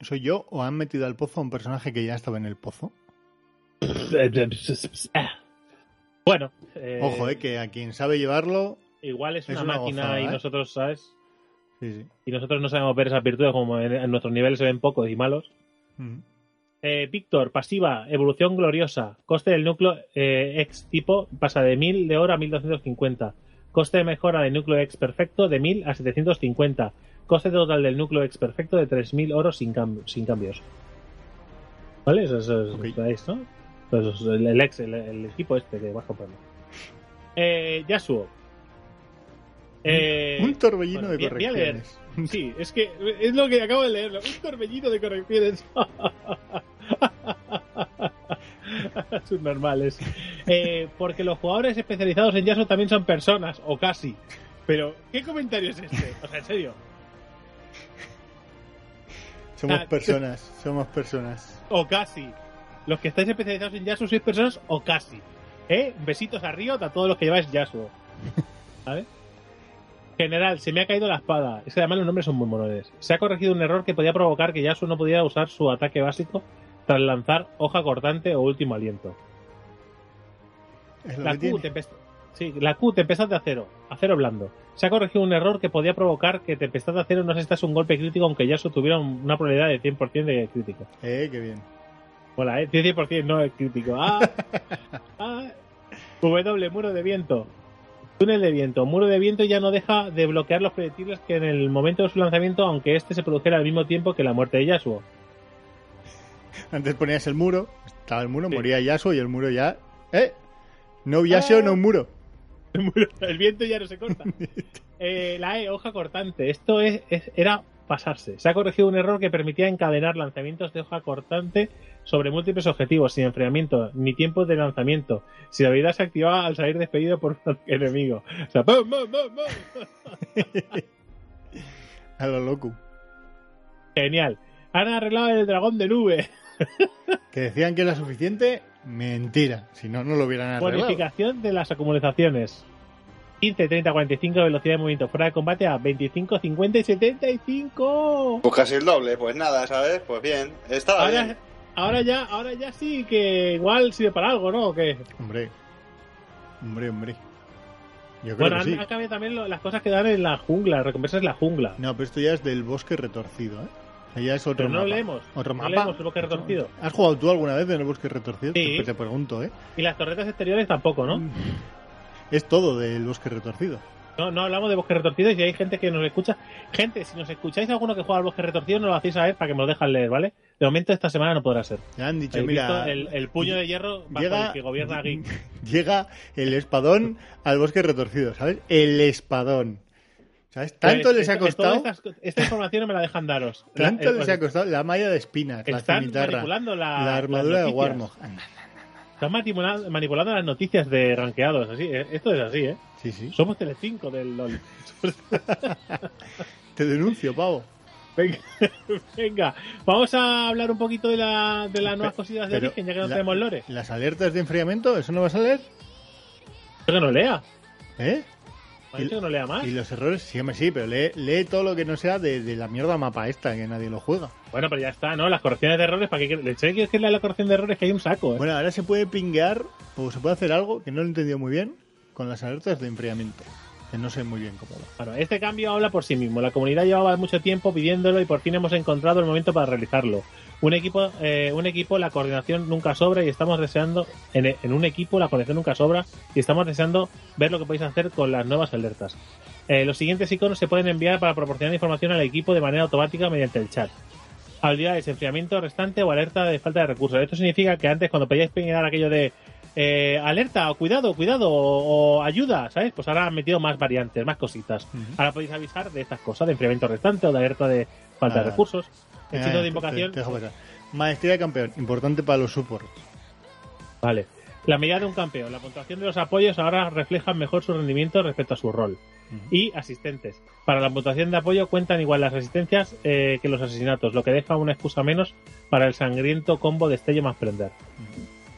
¿Soy yo o han metido al pozo a un personaje que ya estaba en el pozo? [laughs] Bueno, eh, Ojo, eh, que a quien sabe llevarlo. igual es es una, una máquina gozada, y ¿eh? nosotros, ¿sabes? Sí, sí. Y nosotros no sabemos ver esas virtudes como en, en nuestros niveles se ven pocos y malos. Mm. Eh, Víctor, pasiva, evolución gloriosa. Coste del núcleo eh, X tipo pasa de 1000 de oro a 1250. Coste de mejora del núcleo X perfecto de 1000 a 750. Coste total del núcleo X perfecto de 3000 oro sin, cam- sin cambios. ¿Vale? Eso, eso es Ok. ¿sabéis, ¿no? Pues el, ex, el, el equipo este que vas comprando. Eh, Yasuo. Eh, un torbellino bueno, de leer. correcciones. Sí, es que es lo que acabo de leerlo. Un torbellino de correcciones. [laughs] Subnormales. Eh, porque los jugadores especializados en Yasuo también son personas, o casi. Pero, ¿qué comentario es este? O sea, en serio. Somos Ah, personas, somos personas. O casi. Los que estáis especializados en Yasuo sois personas, o casi. ¿Eh? Besitos a Riot a todos los que lleváis Yasuo. [laughs] ¿Vale? General, se me ha caído la espada. Es que además los nombres son muy monones. Se ha corregido un error que podía provocar que Yasuo no pudiera usar su ataque básico tras lanzar hoja cortante o último aliento. Es lo La que Q, tiene. sí, la Q, tempestad de acero, acero blando. Se ha corregido un error que podía provocar que tempestad de acero no asestase un golpe crítico aunque Yasuo tuviera un- una probabilidad de 100% de crítico. Eh, qué bien. Hola, eh, 100% no es crítico. Ah, [laughs] ah. W, muro de viento. Túnel de viento. Muro de viento ya no deja de bloquear los proyectiles que en el momento de su lanzamiento, aunque este se produjera al mismo tiempo que la muerte de Yasuo. [laughs] Antes ponías el muro, estaba el muro, Sí. moría Yasuo y el muro ya. ¡Eh! No Yasuo, Ah. no un muro. El muro- el viento ya no se corta. [laughs] Eh, la E, hoja cortante. Esto es, es- era pasarse. Se ha corregido un error que permitía encadenar lanzamientos de hoja cortante sobre múltiples objetivos, sin enfriamiento, ni tiempos de lanzamiento. Si la habilidad se activaba al salir despedido por un [laughs] enemigo. O sea, ¡pum, pum, pum, pum! [laughs] A lo loco. Genial. Han arreglado el dragón de nube. [laughs] Que decían que era suficiente, mentira. Si no, no lo hubieran arreglado. Bonificación de las acumulaciones. 15, 30, 45 de velocidad de movimiento fuera de combate a 25, 50 y 75. Pues casi el doble, pues nada, ¿sabes? Pues bien, estaba Ahora, bien. ahora ya, ahora ya sí que igual sirve para algo, ¿no? ¿O qué? Hombre. Hombre, hombre. Yo creo Bueno, que han, sí. han cambiado también lo- las cosas que dan en la jungla, las recompensas en la jungla. No, pero esto ya es del bosque retorcido, ¿eh? Ya es otro Pero no mapa. leemos. Otro no mapa. leemos el bosque retorcido. ¿Has jugado tú alguna vez en el bosque retorcido? Sí. Te, te pregunto, ¿eh? Y las torretas exteriores tampoco, ¿no? Es todo del bosque retorcido. No, no hablamos de bosque retorcido y si hay gente que nos escucha. Gente, si nos escucháis alguno que juega al bosque retorcido, nos lo hacéis saber para que me lo dejan leer, ¿vale? De momento esta semana no podrá ser. Ya han dicho, mira, el, el puño de hierro bajo llega, el que gobierna aquí. [laughs] llega el espadón al bosque retorcido, ¿sabes? El espadón. ¿Sabes? Tanto les ha costado, esta información no me la dejan daros. [laughs] La- tanto les ha costado la malla de espinas, la cimitarra, la, la armadura de. Warmog. Están manipulando, manipulando las noticias de rankeados. Así, eh, esto es así, ¿eh? Sí, sí. Somos Telecinco del LOL. [laughs] Te denuncio, pavo. Venga, [laughs] venga, vamos a hablar un poquito de, la, de las nuevas cosillas de Pero origen, ya que no la- tenemos lore. Las alertas de enfriamiento, ¿eso no vas a leer? Yo que no lea. ¿Eh? Dicho que no lea más. Y los errores, sí, hombre, sí, pero lee, lee todo lo que no sea de, de la mierda mapa esta, que nadie lo juega. Bueno, pero ya está, ¿no? Las correcciones de errores, ¿para qué? ¿Le quieres decirle a la corrección de errores que hay un saco? ¿eh? Bueno, ahora se puede pinguear, o se puede hacer algo que no lo he entendido muy bien, con las alertas de enfriamiento. Que no sé muy bien cómo va. Bueno, este cambio habla por sí mismo. La comunidad llevaba mucho tiempo pidiéndolo y por fin hemos encontrado el momento para realizarlo. Un equipo, eh, un equipo, la coordinación nunca sobra y estamos deseando, en, en un equipo la coordinación nunca sobra y estamos deseando ver lo que podéis hacer con las nuevas alertas. Eh, los siguientes iconos se pueden enviar para proporcionar información al equipo de manera automática mediante el chat. Habilidades, enfriamiento restante o alerta de falta de recursos. Esto significa que antes cuando pedíais pingar aquello de eh, alerta o cuidado, cuidado o, o ayuda, ¿sabes? Pues ahora han metido más variantes, más cositas. Ahora podéis avisar de estas cosas, de enfriamiento restante o de alerta de falta de Ah. recursos. Signo de invocación. te dejo pasar. Maestría de campeón, importante para los supports. Vale. La medida de un campeón. La puntuación de los apoyos ahora refleja mejor su rendimiento respecto a su rol. Y asistentes. Para la puntuación de apoyo cuentan igual las asistencias eh, que los asesinatos, lo que deja una excusa menos para el sangriento combo de estello más prender.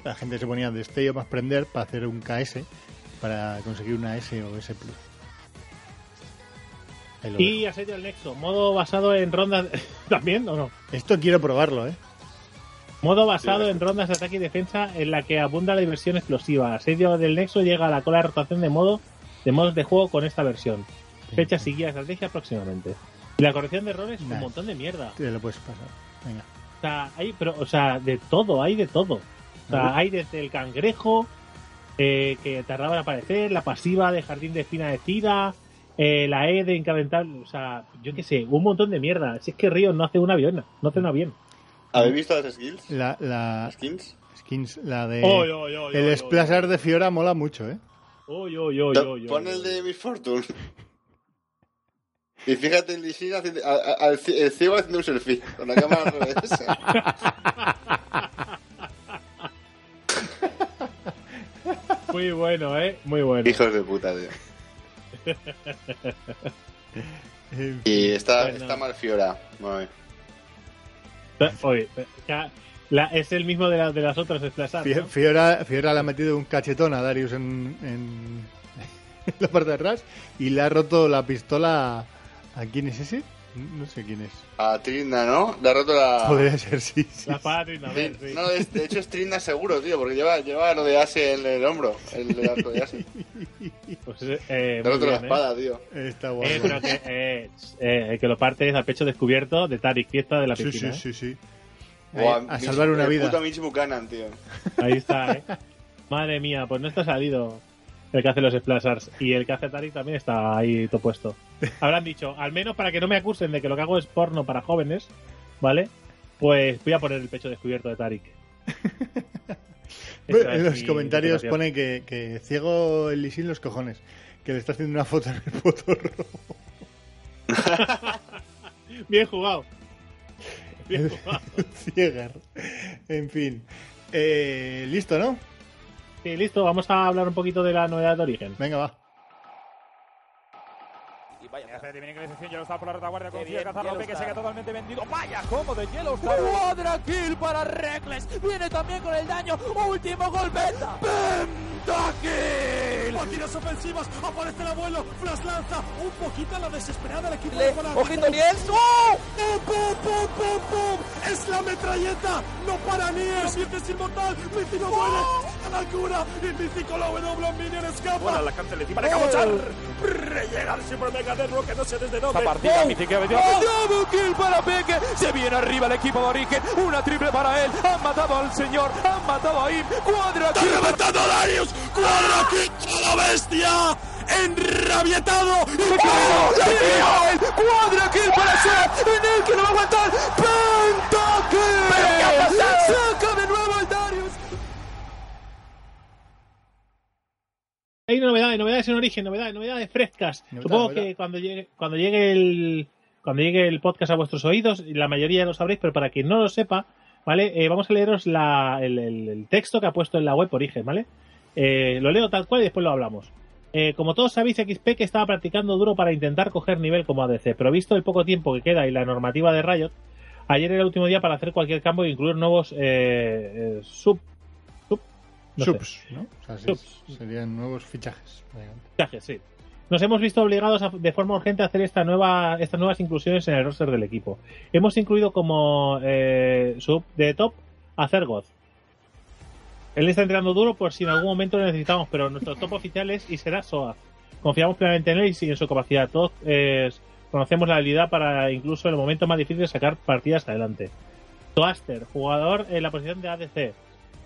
La gente se ponía destello más prender para hacer un KS, para conseguir una S o S Plus. Y asedio al Nexo, modo basado en rondas. [laughs] ¿También o no? Esto quiero probarlo, ¿eh? Modo basado en rondas de ataque y defensa en la que abunda la diversión explosiva. Asedio del Nexo llega a la cola de rotación de modo de modos de juego con esta versión. Fecha de estrategia próximamente. Y la corrección de errores, Nice. un montón de mierda. Te lo puedes pasar. Venga. O sea, hay, pero, o sea, de todo, hay de todo. O sea, hay desde el cangrejo, eh, que tardaba en aparecer, la pasiva de jardín de espina de Cira, eh, la E de incrementable, o sea, yo qué sé, un montón de mierda. Si es que Río no hace una bien, no hace una bien. ¿Habéis visto las skills? La, la ¿Skins? skins, la de. El oy, Splashar de Fiora mola mucho, ¿eh? oy, oy, oy, oy, oy, Pon el de Miss Fortune. Y fíjate el Lee Sin haciendo- a- a- al ciego haciendo un selfie con la cámara al revés. [laughs] Muy bueno, ¿eh? Muy bueno. Hijos de puta, tío. Y está, Bueno. está mal Fiora. Vale. Oye, ya, la- es el mismo de, la- de las otras Fi- ¿no? Fiora, Fiora le ha metido un cachetón a Darius en, en, [laughs] en la parte de atrás y le ha roto la pistola. ¿A quién es ese? No sé quién es. A Trinda, ¿no? Le ha roto la... Podría ser, sí. sí, La sí. Patrin, a ver, Sí, sí. No, es- de hecho es Trinda seguro, tío, porque lleva, lleva lo de Ase en el hombro. El de arco de Ase. Pues, eh, ha roto la bien, ¿eh? espada, tío. Está guapo. Eh, pero que, eh, eh, el que lo parte es a pecho descubierto de Tarik Fiesta de la sí, piscina. sí, ¿eh? sí, sí. Buah, a Mitch- salvar una el vida. puto Mitch Buchanan, tío. Ahí está, ¿eh? Madre mía, pues no está salido el que hace los splashers. Y el que hace Tarik también está ahí todo puesto. Habrán dicho, al menos para que no me acusen de que lo que hago es porno para jóvenes, ¿vale? Pues voy a poner el pecho descubierto de Tarik. [laughs] Bueno, en los comentarios pone que, que ciego el Lisin los cojones. Que le está haciendo una foto en el potorro. [laughs] Bien jugado. Bien [laughs] jugado. Ciegar. En fin. Eh, Listo, ¿no? Sí, listo, vamos a hablar un poquito de la novedad de origen. Venga, va. Y vaya, hace de inglesización, Yellowstar por la retaguardia, Qué consigue bien, cazar López que Yellowstar. se queda totalmente vendido. Vaya, como de Yellowstar. Cuadra kill para Reckless. Viene también con el daño. Último golpe. Pentakill. Máquinas ofensivas, aparece el abuelo, Flash lanza un poquito a la desesperada el equipo Le- de Conan. Ojito Niels. ¡Oh! ¡Pum, pum, pum, pum, pum! ¡Es la metralleta! ¡No para Nies! ¡Sientes inmortal! ¡Mici no muere! ¡A la cura! ¡Y Mici con la W Minion escapa! Bueno, la cárcel encima de Cabochar. Llega el Super Mega Network que no sé desde Esta dónde. partida, Mici que ha metido. Double kill para Peque. Se viene arriba el equipo de origen. Una triple para él. Han matado al señor. Han matado a Im. Cuadra ¡Está reventando a Darius! ¡Cuadra kill a la bestia! ¡Enrabietado! ¡Y ¡Oh! ¡La para Seth! ¡En él que no va a aguantar! ¡Pentakill! ¡Saca de nuevo el Hay novedades, novedades en origen, novedades, novedades frescas. Novedad, Supongo novedad. que cuando llegue, cuando llegue el cuando llegue el podcast a vuestros oídos, la mayoría lo sabréis, pero para quien no lo sepa, ¿vale? Eh, vamos a leeros la- el, el- el texto que ha puesto en la web Origen, ¿vale? Eh, lo leo tal cual y después lo hablamos. Eh, como todos sabéis, XP que estaba practicando duro para intentar coger nivel como ADC, pero visto el poco tiempo que queda y la normativa de Riot, ayer era el último día para hacer cualquier cambio e incluir nuevos sub, no sé. Subs, ¿no? O sea, sí, Subs. serían nuevos fichajes. Fichajes, sí. Nos hemos visto obligados a- de forma urgente a hacer esta nueva, estas nuevas inclusiones en el roster del equipo. Hemos incluido como eh, sub de top a Zergoth. Él está entrenando duro por si en algún momento lo necesitamos, pero nuestro top oficial es y será Soaz. Confiamos plenamente en él y en su capacidad. Todos eh, conocemos la habilidad para incluso en el momento más difícil sacar partidas adelante. Toaster, jugador en la posición de ADC.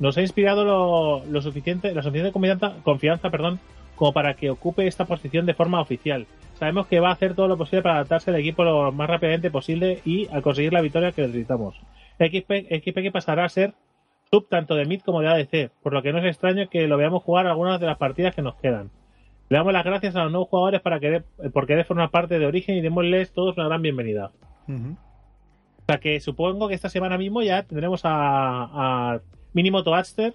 Nos ha inspirado lo, lo suficiente, la suficiente confianza, confianza perdón, como para que ocupe esta posición de forma oficial. Sabemos que va a hacer todo lo posible para adaptarse al equipo lo más rápidamente posible y a conseguir la victoria que necesitamos. XP, XP que pasará a ser sub tanto de mid como de ADC, por lo que no es extraño que lo veamos jugar algunas de las partidas que nos quedan. Le damos las gracias a los nuevos jugadores para querer, por querer formar parte de Origen y démosles todos una gran bienvenida. O sea que supongo que esta semana mismo ya tendremos a, a mínimo Toadster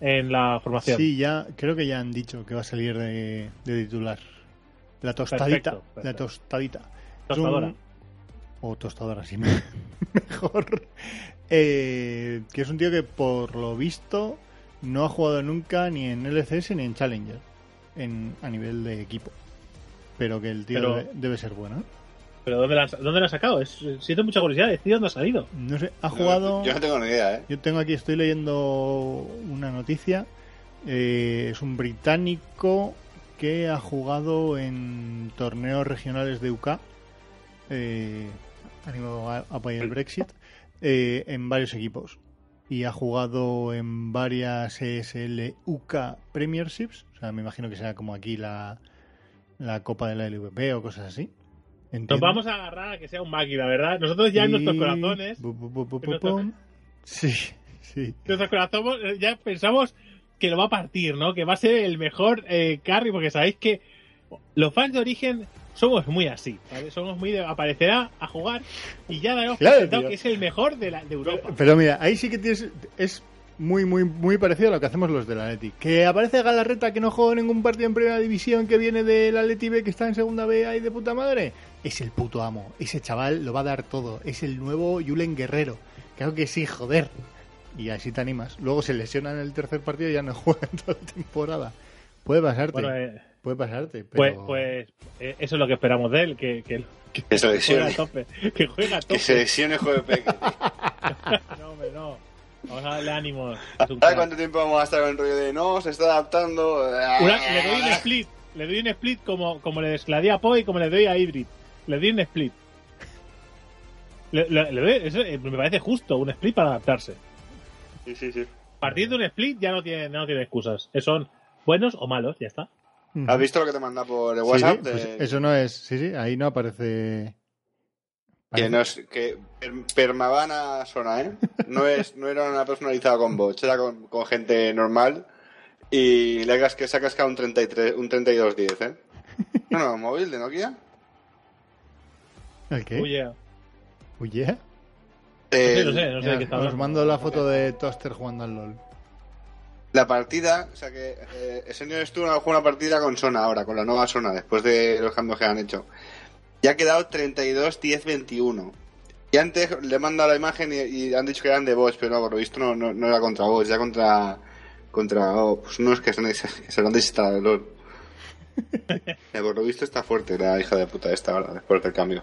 en la formación. Sí, ya creo que ya han dicho que va a salir de, de titular. La tostadita. Perfecto, La tostadita. Tostadora. Un- O tostadora, sí, me- [laughs] mejor. Eh, que es un tío que por lo visto no ha jugado nunca ni en LCS ni en Challenger. en, a nivel de equipo. Pero que el tío Pero- debe, debe ser bueno. ¿Pero dónde la, dónde la ha sacado? Es, siento mucha curiosidad. ¿De dónde ha salido? No sé, ha jugado... Yo no tengo ni idea, ¿eh? Yo tengo aquí, estoy leyendo una noticia. eh, es un británico que ha jugado en torneos regionales de UK. Eh, animado a apoyar el Brexit. eh, en varios equipos. Y ha jugado en varias ESL UK Premierships. O sea, me imagino que sea como aquí la, la Copa de la LVP o cosas así. Nos Entiendo. vamos a agarrar a que sea un máquina, ¿verdad? Nosotros ya en nuestros corazones, bu- bu- bu- en pum. Sí, sí. nuestros corazones eh, ya pensamos que lo va a partir, ¿no? Que va a ser el mejor eh, carry, porque sabéis que los fans de origen somos muy así, ¿vale? Somos muy de aparecerá a jugar y ya daremos Claro, que es el mejor de, la, de Europa. Pero mira, ahí sí que tienes. Es muy, muy, muy parecido a lo que hacemos los del Atleti. Que aparece Galarreta que no juega ningún partido en primera división, que viene del Atleti B, que está en segunda B ahí de puta madre. Es el puto amo. Ese chaval lo va a dar todo. Es el nuevo Julen Guerrero. Claro que sí, joder. Y así te animas. Luego se lesiona en el tercer partido y ya no [laughs] juega en toda la temporada. Puede pasarte. Bueno, eh, Puede pasarte. pues, Pero... pues eh, eso es lo que esperamos de él, que, que, que Que se juegue a lesione. tope. Que juegue a tope. Que se lesione juegue peque. [laughs] No, hombre, no. Vamos a darle ¿Sabes crack. cuánto tiempo vamos a estar con el rollo de no, se está adaptando? Una- le doy un split. Le doy un split como, como le descladí a Poe y como le doy a Hybrid. Le doy un split. Le, le- le doy- eso, eh, me parece justo, un split para adaptarse. Sí, sí, sí. Partir de un split ya no tiene, no tiene excusas. Eh, Son buenos o malos, ya está. ¿Has visto lo que te manda por el WhatsApp? sí, pues De- eso no es. Sí, sí, ahí no aparece. Que, no es, que per- Permavana Sona, ¿eh? No, es, no era una personalizada con bots, era con, con gente normal. Y le hagas que se ha cascado un 33, un 3210, ¿eh? No, no, móvil de Nokia. ¿El qué? Uy, yeah. no sé, El- no sé, no sé de qué está Os hablando. mando la foto de Toaster jugando al LOL. La partida, o sea que eh, el señor Stu jugado una partida con Sona ahora, con la nueva Sona, después de los cambios que han hecho. Y ha quedado 32-10-21. Y antes le he mandado la imagen y, y han dicho que eran de bots, pero no, por lo visto no, no, no era contra bots, ya contra contra oh, pues unos que se, han- que se lo han desinstalado LOL. [laughs] Eh, por lo visto está fuerte la hija de puta esta ahora, después del cambio.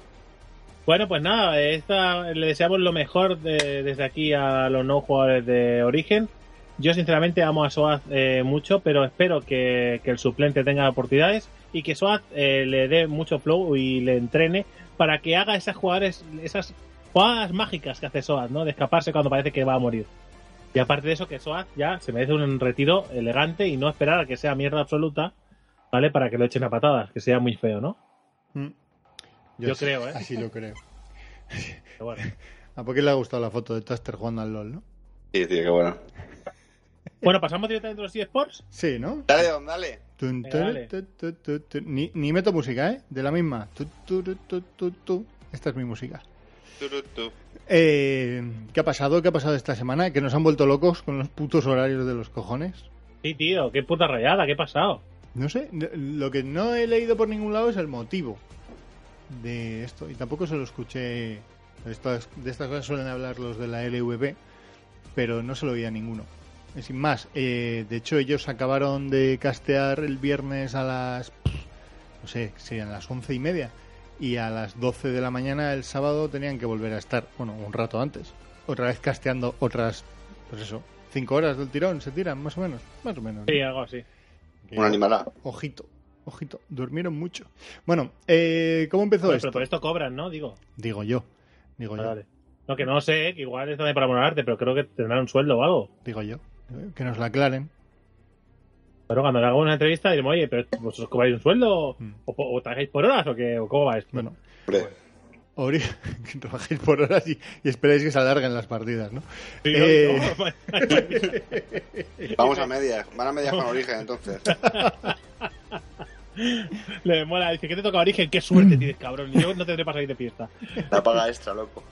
Bueno, pues nada, esta, le deseamos lo mejor de- desde aquí a los no jugadores de origen. Yo sinceramente amo a Soaz eh, mucho, pero espero que, que el suplente tenga oportunidades y que Soaz eh, le dé mucho flow y le entrene para que haga esas jugadores, esas jugadas mágicas que hace Soaz, ¿no? De escaparse cuando parece que va a morir. Y aparte de eso, que Soaz ya se merece un retiro elegante y no esperar a que sea mierda absoluta, ¿vale? Para que lo echen a patadas, que sea muy feo, ¿no? Mm. Yo sí, creo, ¿eh? Así lo [laughs] creo. Pero bueno. ¿A por qué le ha gustado la foto de Toaster jugando al LOL, no? Sí, tío, qué bueno. Bueno, pasamos directamente a los eSports. Sí, ¿no? Dale, don, dale. Tun, Venga, tun, dale. tu, tu, tu, tu. Ni, ni meto música, ¿eh? De la misma. Tu, tu, tu, tu, tu, tu. Esta es mi música. Eh, ¿Qué ha pasado? ¿Qué ha pasado esta semana? Que nos han vuelto locos con los putos horarios de los cojones. Sí, tío, qué puta rayada, qué ha pasado. No sé, lo que no he leído por ningún lado es el motivo de esto. Y tampoco se lo escuché. Estas, de estas cosas suelen hablar los de la LVP, pero no se lo oía a ninguno. Eh, Sin más, eh, de hecho ellos acabaron de castear el viernes a las, no sé, serían las once y media. Y a las 12 de la mañana el sábado tenían que volver a estar, bueno, un rato antes. Otra vez casteando otras, pues eso, cinco horas del tirón se tiran, más o menos. Más o menos. Sí, algo así. Que- Un animalá. Ojito, ojito, durmieron mucho. Bueno, eh, ¿cómo empezó Bueno, esto? pero por esto cobran, ¿no? Digo. Digo yo, digo yo, Vale. No, que no sé, que igual es también para monarte, pero creo que tendrán un sueldo o algo. digo yo. Que nos la aclaren. Pero cuando le hago una entrevista diremos, oye, pero vosotros cobráis un sueldo Mm. o, o, o trabajáis por horas o, qué, o cómo va esto. Bueno, ori- [laughs] que trabajéis por horas y, y esperéis que se alarguen las partidas, ¿no? Sí, eh, no, [laughs] vamos a medias. Van a medias con origen, entonces. [laughs] Le mola, dice que te toca origen, qué suerte [clears throat] tienes, cabrón. Yo no tendré para salir de fiesta. La paga extra, loco.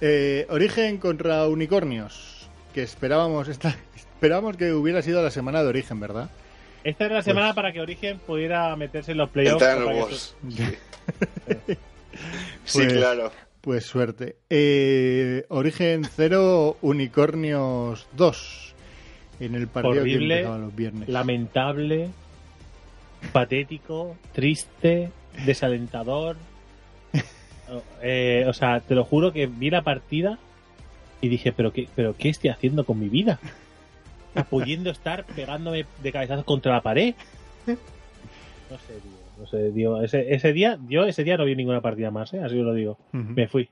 Eh, Origen contra Unicornios, que esperábamos esta, [laughs] esperábamos que hubiera sido la semana de Origen, ¿verdad? Esta era la semana Pues- para que Origen pudiera meterse en los playoffs. Que Wars. [laughs] Sí, Pues- claro. Pues suerte. Eh, Origen 0, Unicornios 2. En el partido que Horrible, empezaba los viernes. Lamentable. patético, triste, desalentador. [laughs] Eh, o sea, te lo juro que vi la partida y dije, pero qué, pero qué estoy haciendo con mi vida. [laughs] Pudiendo estar pegándome de cabezazos contra la pared. No sé, tío. No sé, tío. Ese, ese día, yo ese día no vi ninguna partida más, ¿eh? así os lo digo. Me fui.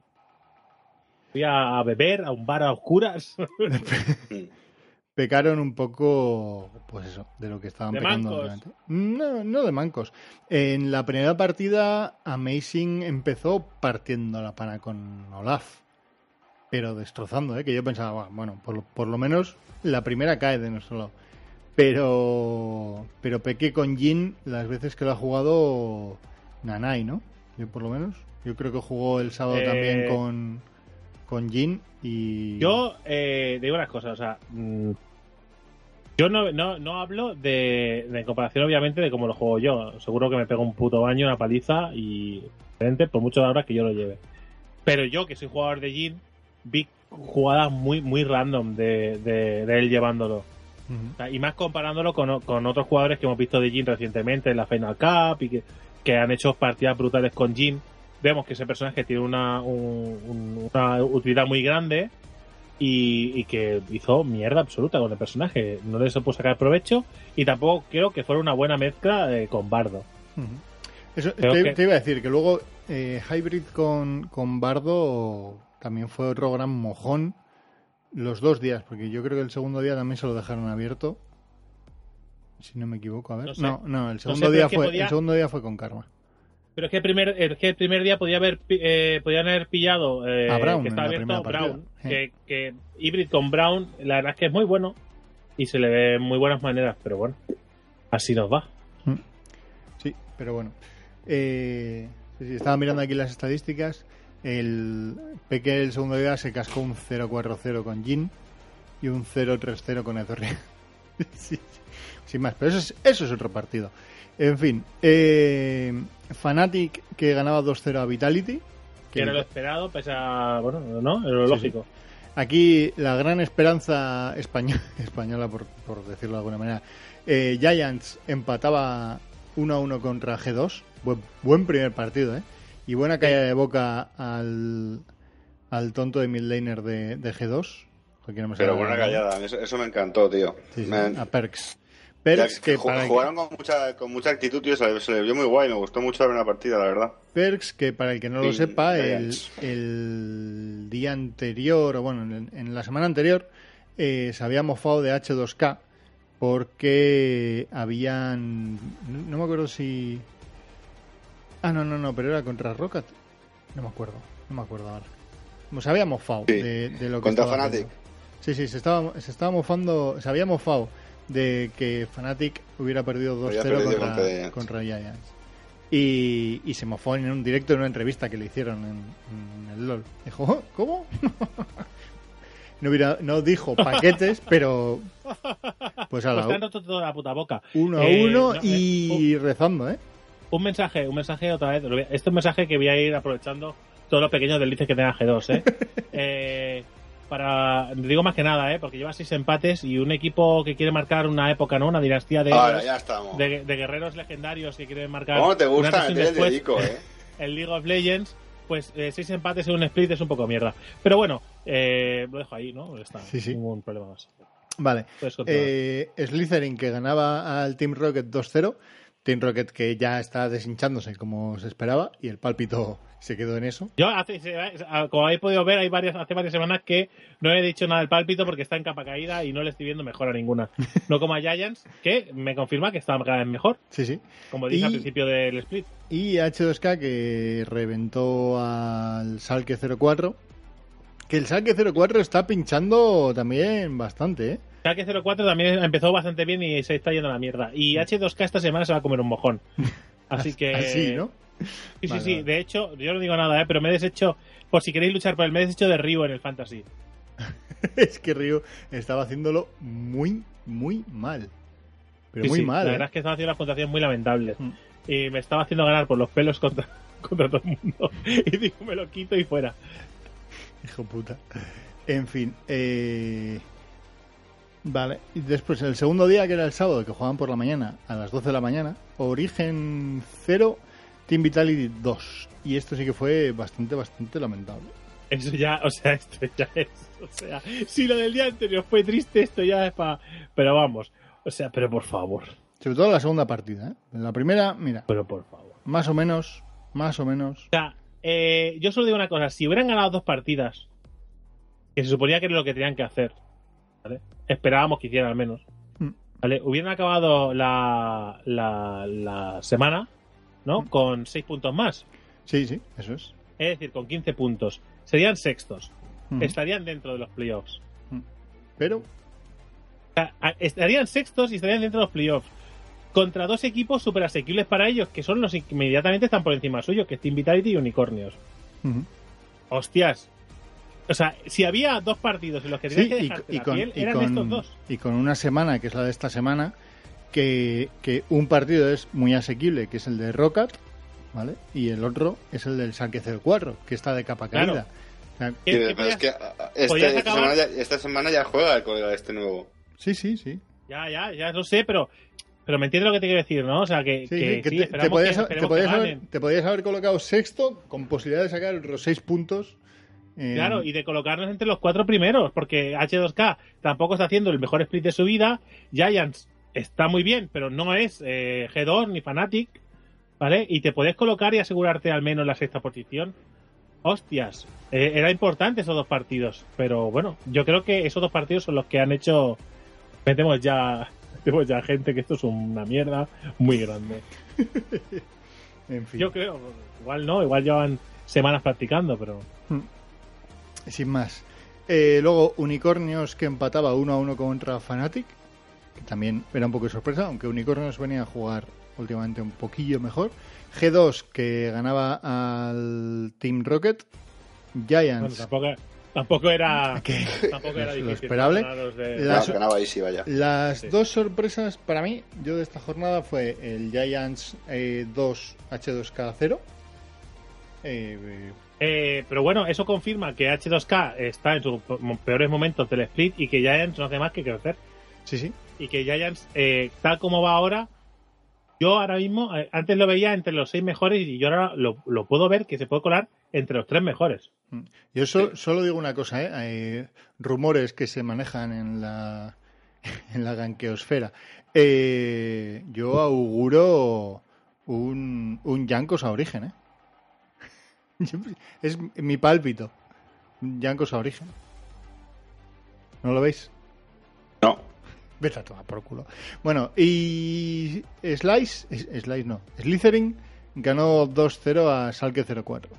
Fui a, a beber a un bar a oscuras. [laughs] Pecaron un poco, pues eso, de lo que estaban De pecando. mancos. No, no de mancos. En la primera partida, Amazing empezó partiendo la pana con Olaf. Pero destrozando, ¿eh? que yo pensaba, "Buah, bueno, por lo, por lo menos la primera cae de nuestro lado. Pero, pero pequé con Jin las veces que lo ha jugado Nanai, ¿no? Yo por lo menos. Yo creo que jugó el sábado Eh, también con, con Jin y... Yo eh, digo unas cosas, o sea, mm, yo no, no, no hablo de, de comparación, obviamente, de cómo lo juego yo. Seguro que me pego un puto baño, una paliza y por muchas horas que yo lo lleve. Pero yo, que soy jugador de Jin, vi jugadas muy, muy random de, de, de él llevándolo. Ujú. O sea, y más comparándolo con, con otros jugadores que hemos visto de Jin recientemente en la Final Cup y que, que han hecho partidas brutales con Jin. Vemos que ese personaje tiene una, un- un- una utilidad muy grande y, y que hizo mierda absoluta con el personaje. No le supo sacar provecho y tampoco creo que fuera una buena mezcla eh, con Bardo. Eso, Creo te, que- te iba a decir que luego eh, Hybrid con, con Bardo también fue otro gran mojón los dos días, porque yo creo que el segundo día también se lo dejaron abierto. Si no me equivoco, a ver. No No, sé. no, el segundo día fue podía- el segundo día fue con Karma. Pero es que el primer, es que el primer día podía haber, eh, podían haber pillado eh, A Brown que está la abierto. Brown, que, que con Brown, la verdad es que es muy bueno y se le ve muy buenas maneras, pero bueno, así nos va. Sí, pero bueno. Eh, estaba mirando aquí las estadísticas. El Peque el segundo día se cascó un 0-4-0 con Jin y un 0-3-0 con Ezorri. [laughs] sí, sin más, pero eso es, eso es otro partido. En fin, eh, Fnatic que ganaba 2-0 a Vitality. Que era lo esperado, pese a, bueno, no, era lo Sí, lógico. Aquí la gran esperanza española, [laughs] española por, por decirlo de alguna manera. Eh, Giants empataba 1-1 contra G2. Buen, buen primer partido, ¿eh? Y buena caída de boca al, al tonto de midlaner de, de G2. Joder, que no me Pero buena callada, eso, eso me encantó, tío. Sí, sí, Me- a Perks. ya Perks que, para, jugaron con mucha, con mucha actitud, tío, se le, se le vio muy guay, me gustó mucho la primera partida, la verdad. Perks, que para el que no lo Sí, sepa, el, el día anterior, o bueno, en, en la semana anterior, eh, se había mofado de H2K porque habían. No, no me acuerdo si. Ah, no, no, no, pero era contra Rocket. No me acuerdo, no me acuerdo ahora. Pues se había mofado Sí, de, de lo que contra Fnatic. haciendo. Sí, sí, se estaba, se estaba mofando, se había mofado de que Fnatic hubiera perdido 2-0 Había perdido contra, contra Giants. contra Giants. Y, y se mofó en un directo en una entrevista que le hicieron en, en el LOL. Dijo, "¿Oh? ¿cómo? [laughs] no, hubiera- no dijo [laughs] paquetes, pero pues a Pues te han la roto toda la puta boca. uno a Eh, uno no, y rezando, ¿eh? Un mensaje, un mensaje otra vez. lo voy a- Este es un mensaje que voy a ir aprovechando todos los pequeños deslices que tenga G2, ¿eh? [laughs] Eh, para, digo más que nada, ¿eh? Porque lleva seis empates y un equipo que quiere marcar una época, ¿no? Una dinastía de, Ahora, ya estamos. de, de guerreros legendarios que quieren marcar. ¿Cómo te gusta el dedico, eh? [laughs] en League of Legends. Pues eh, seis empates en un split es un poco mierda. Pero bueno, eh, lo dejo ahí, ¿no? Está, Sí, sí. Ningún problema más. Vale. Eh, Slytherin que ganaba al Team Rocket 2-0. Team Rocket que ya está deshinchándose como se esperaba y el pálpito se quedó en eso. Yo, hace, como habéis podido ver, hay varias, hace varias semanas que no he dicho nada del pálpito porque está en capa caída y no le estoy viendo mejor a ninguna. [laughs] No como a Giants, que me confirma que está cada vez mejor, Sí, sí. como dije Y- al principio del split. Y H2K que reventó al Salke 04. Que el Salke 04 está pinchando también bastante, ¿eh? Schalke 04 también empezó bastante bien y se está yendo a la mierda. Y H2K esta semana se va a comer un mojón. Así [laughs] que. Así, ¿no? Sí, sí, sí. vale. De hecho, yo no digo nada, ¿eh? pero me he deshecho, por si queréis luchar por él, me he deshecho de Ryu en el Fantasy. [laughs] es que Ryu estaba haciéndolo muy, muy mal. Pero Sí, muy sí, mal, La ¿eh? verdad es que estaba haciendo unas puntuaciones muy lamentables. Mm. Y me estaba haciendo ganar por los pelos contra, [laughs] contra todo el mundo. Y digo, me lo quito y fuera. Hijo puta. En fin, eh... Vale, y después el segundo día, que era el sábado, que jugaban por la mañana, a las 12 de la mañana, Origen 0, Team Vitality 2. Y esto sí que fue bastante, bastante lamentable. Eso ya, o sea, esto ya es. O sea, si lo del día anterior fue triste, esto ya es para. Pero vamos, o sea, pero por favor. Sobre todo la segunda partida, ¿eh? En la primera, mira, Pero por favor. más o menos, más o menos. O sea, eh, yo solo digo una cosa: si hubieran ganado dos partidas, que se suponía que era lo que tenían que hacer, ¿vale? Esperábamos que hicieran al menos, Mm. ¿vale? Hubieran acabado la, la, la semana, ¿no? Mm. Con seis puntos más. Sí, sí, eso es. Es decir, con 15 puntos. Serían sextos. Ujú. Estarían dentro de los playoffs. Pero, estarían sextos y estarían dentro de los playoffs. Contra dos equipos súper asequibles para ellos, que son los que inmediatamente están por encima suyo, que es Team Vitality y Unicornios. Hostias. O sea, si había dos partidos en los que tenías Sí, que y, dejarte y la con, piel, y eran con- estos dos. y con una semana, que es la de esta semana, que, que un partido es muy asequible, que es el de Rocket, ¿vale? Y el otro es el del Saque 04, que está de capa Claro. caída. O sea, ¿Qué- Sí, qué pero es podías- que este- podías esta, semana ya, esta semana ya juega el colega este nuevo. sí, sí, sí. Ya, ya, ya lo sé, pero, pero me entiendes lo que te quiero decir, ¿no? O sea, que, Sí, que sí, que sí, te- podías, que- te esperemos podías que haber, te podías haber colocado sexto con posibilidad de sacar los seis puntos. Eh, Claro, y de colocarnos entre los cuatro primeros, porque H2K tampoco está haciendo el mejor split de su vida. Giants está muy bien, pero no es eh, G2 ni Fnatic, ¿vale? Y te puedes colocar y asegurarte al menos la sexta posición. Hostias, eh, era importante esos dos partidos, pero bueno, yo creo que esos dos partidos son los que han hecho. Metemos ya, [laughs] metemos ya gente que esto es una mierda muy grande. [laughs] en fin, Yo creo, igual no, igual llevan semanas practicando, pero. Sin más. Eh, luego, Unicornios que empataba 1 a 1 contra Fnatic, que también era un poco de sorpresa, aunque Unicornios venía a jugar últimamente un poquillo mejor. G2 que ganaba al Team Rocket. Bueno, Giants. tampoco, tampoco era. [laughs] que- Tampoco era Lo difícil. esperable. de- ganaba vaya. Las Sí. dos sorpresas para mí, yo de esta jornada, fue el Giants eh, 2 H2K 0. Eh, eh, pero bueno, eso confirma que H2K está en sus peores momentos del split y que Giants no hace más que crecer. sí, sí. Y que Giants, eh, tal como va ahora, yo ahora mismo, eh, antes lo veía entre los seis mejores y yo ahora lo, lo puedo ver que se puede colar entre los tres mejores. Yo so- solo digo una cosa, ¿eh? Hay rumores que se manejan en la, [laughs] en la ganqueosfera. Eh, yo auguro un, un Yankos a origen, ¿eh? [laughs] Yo- Es mi pálpito. A origen. ¿No lo veis? No. Vete a tomar por culo. Bueno, y Slice, es- Slice no, Slytherin ganó 2-0 a Salke 04.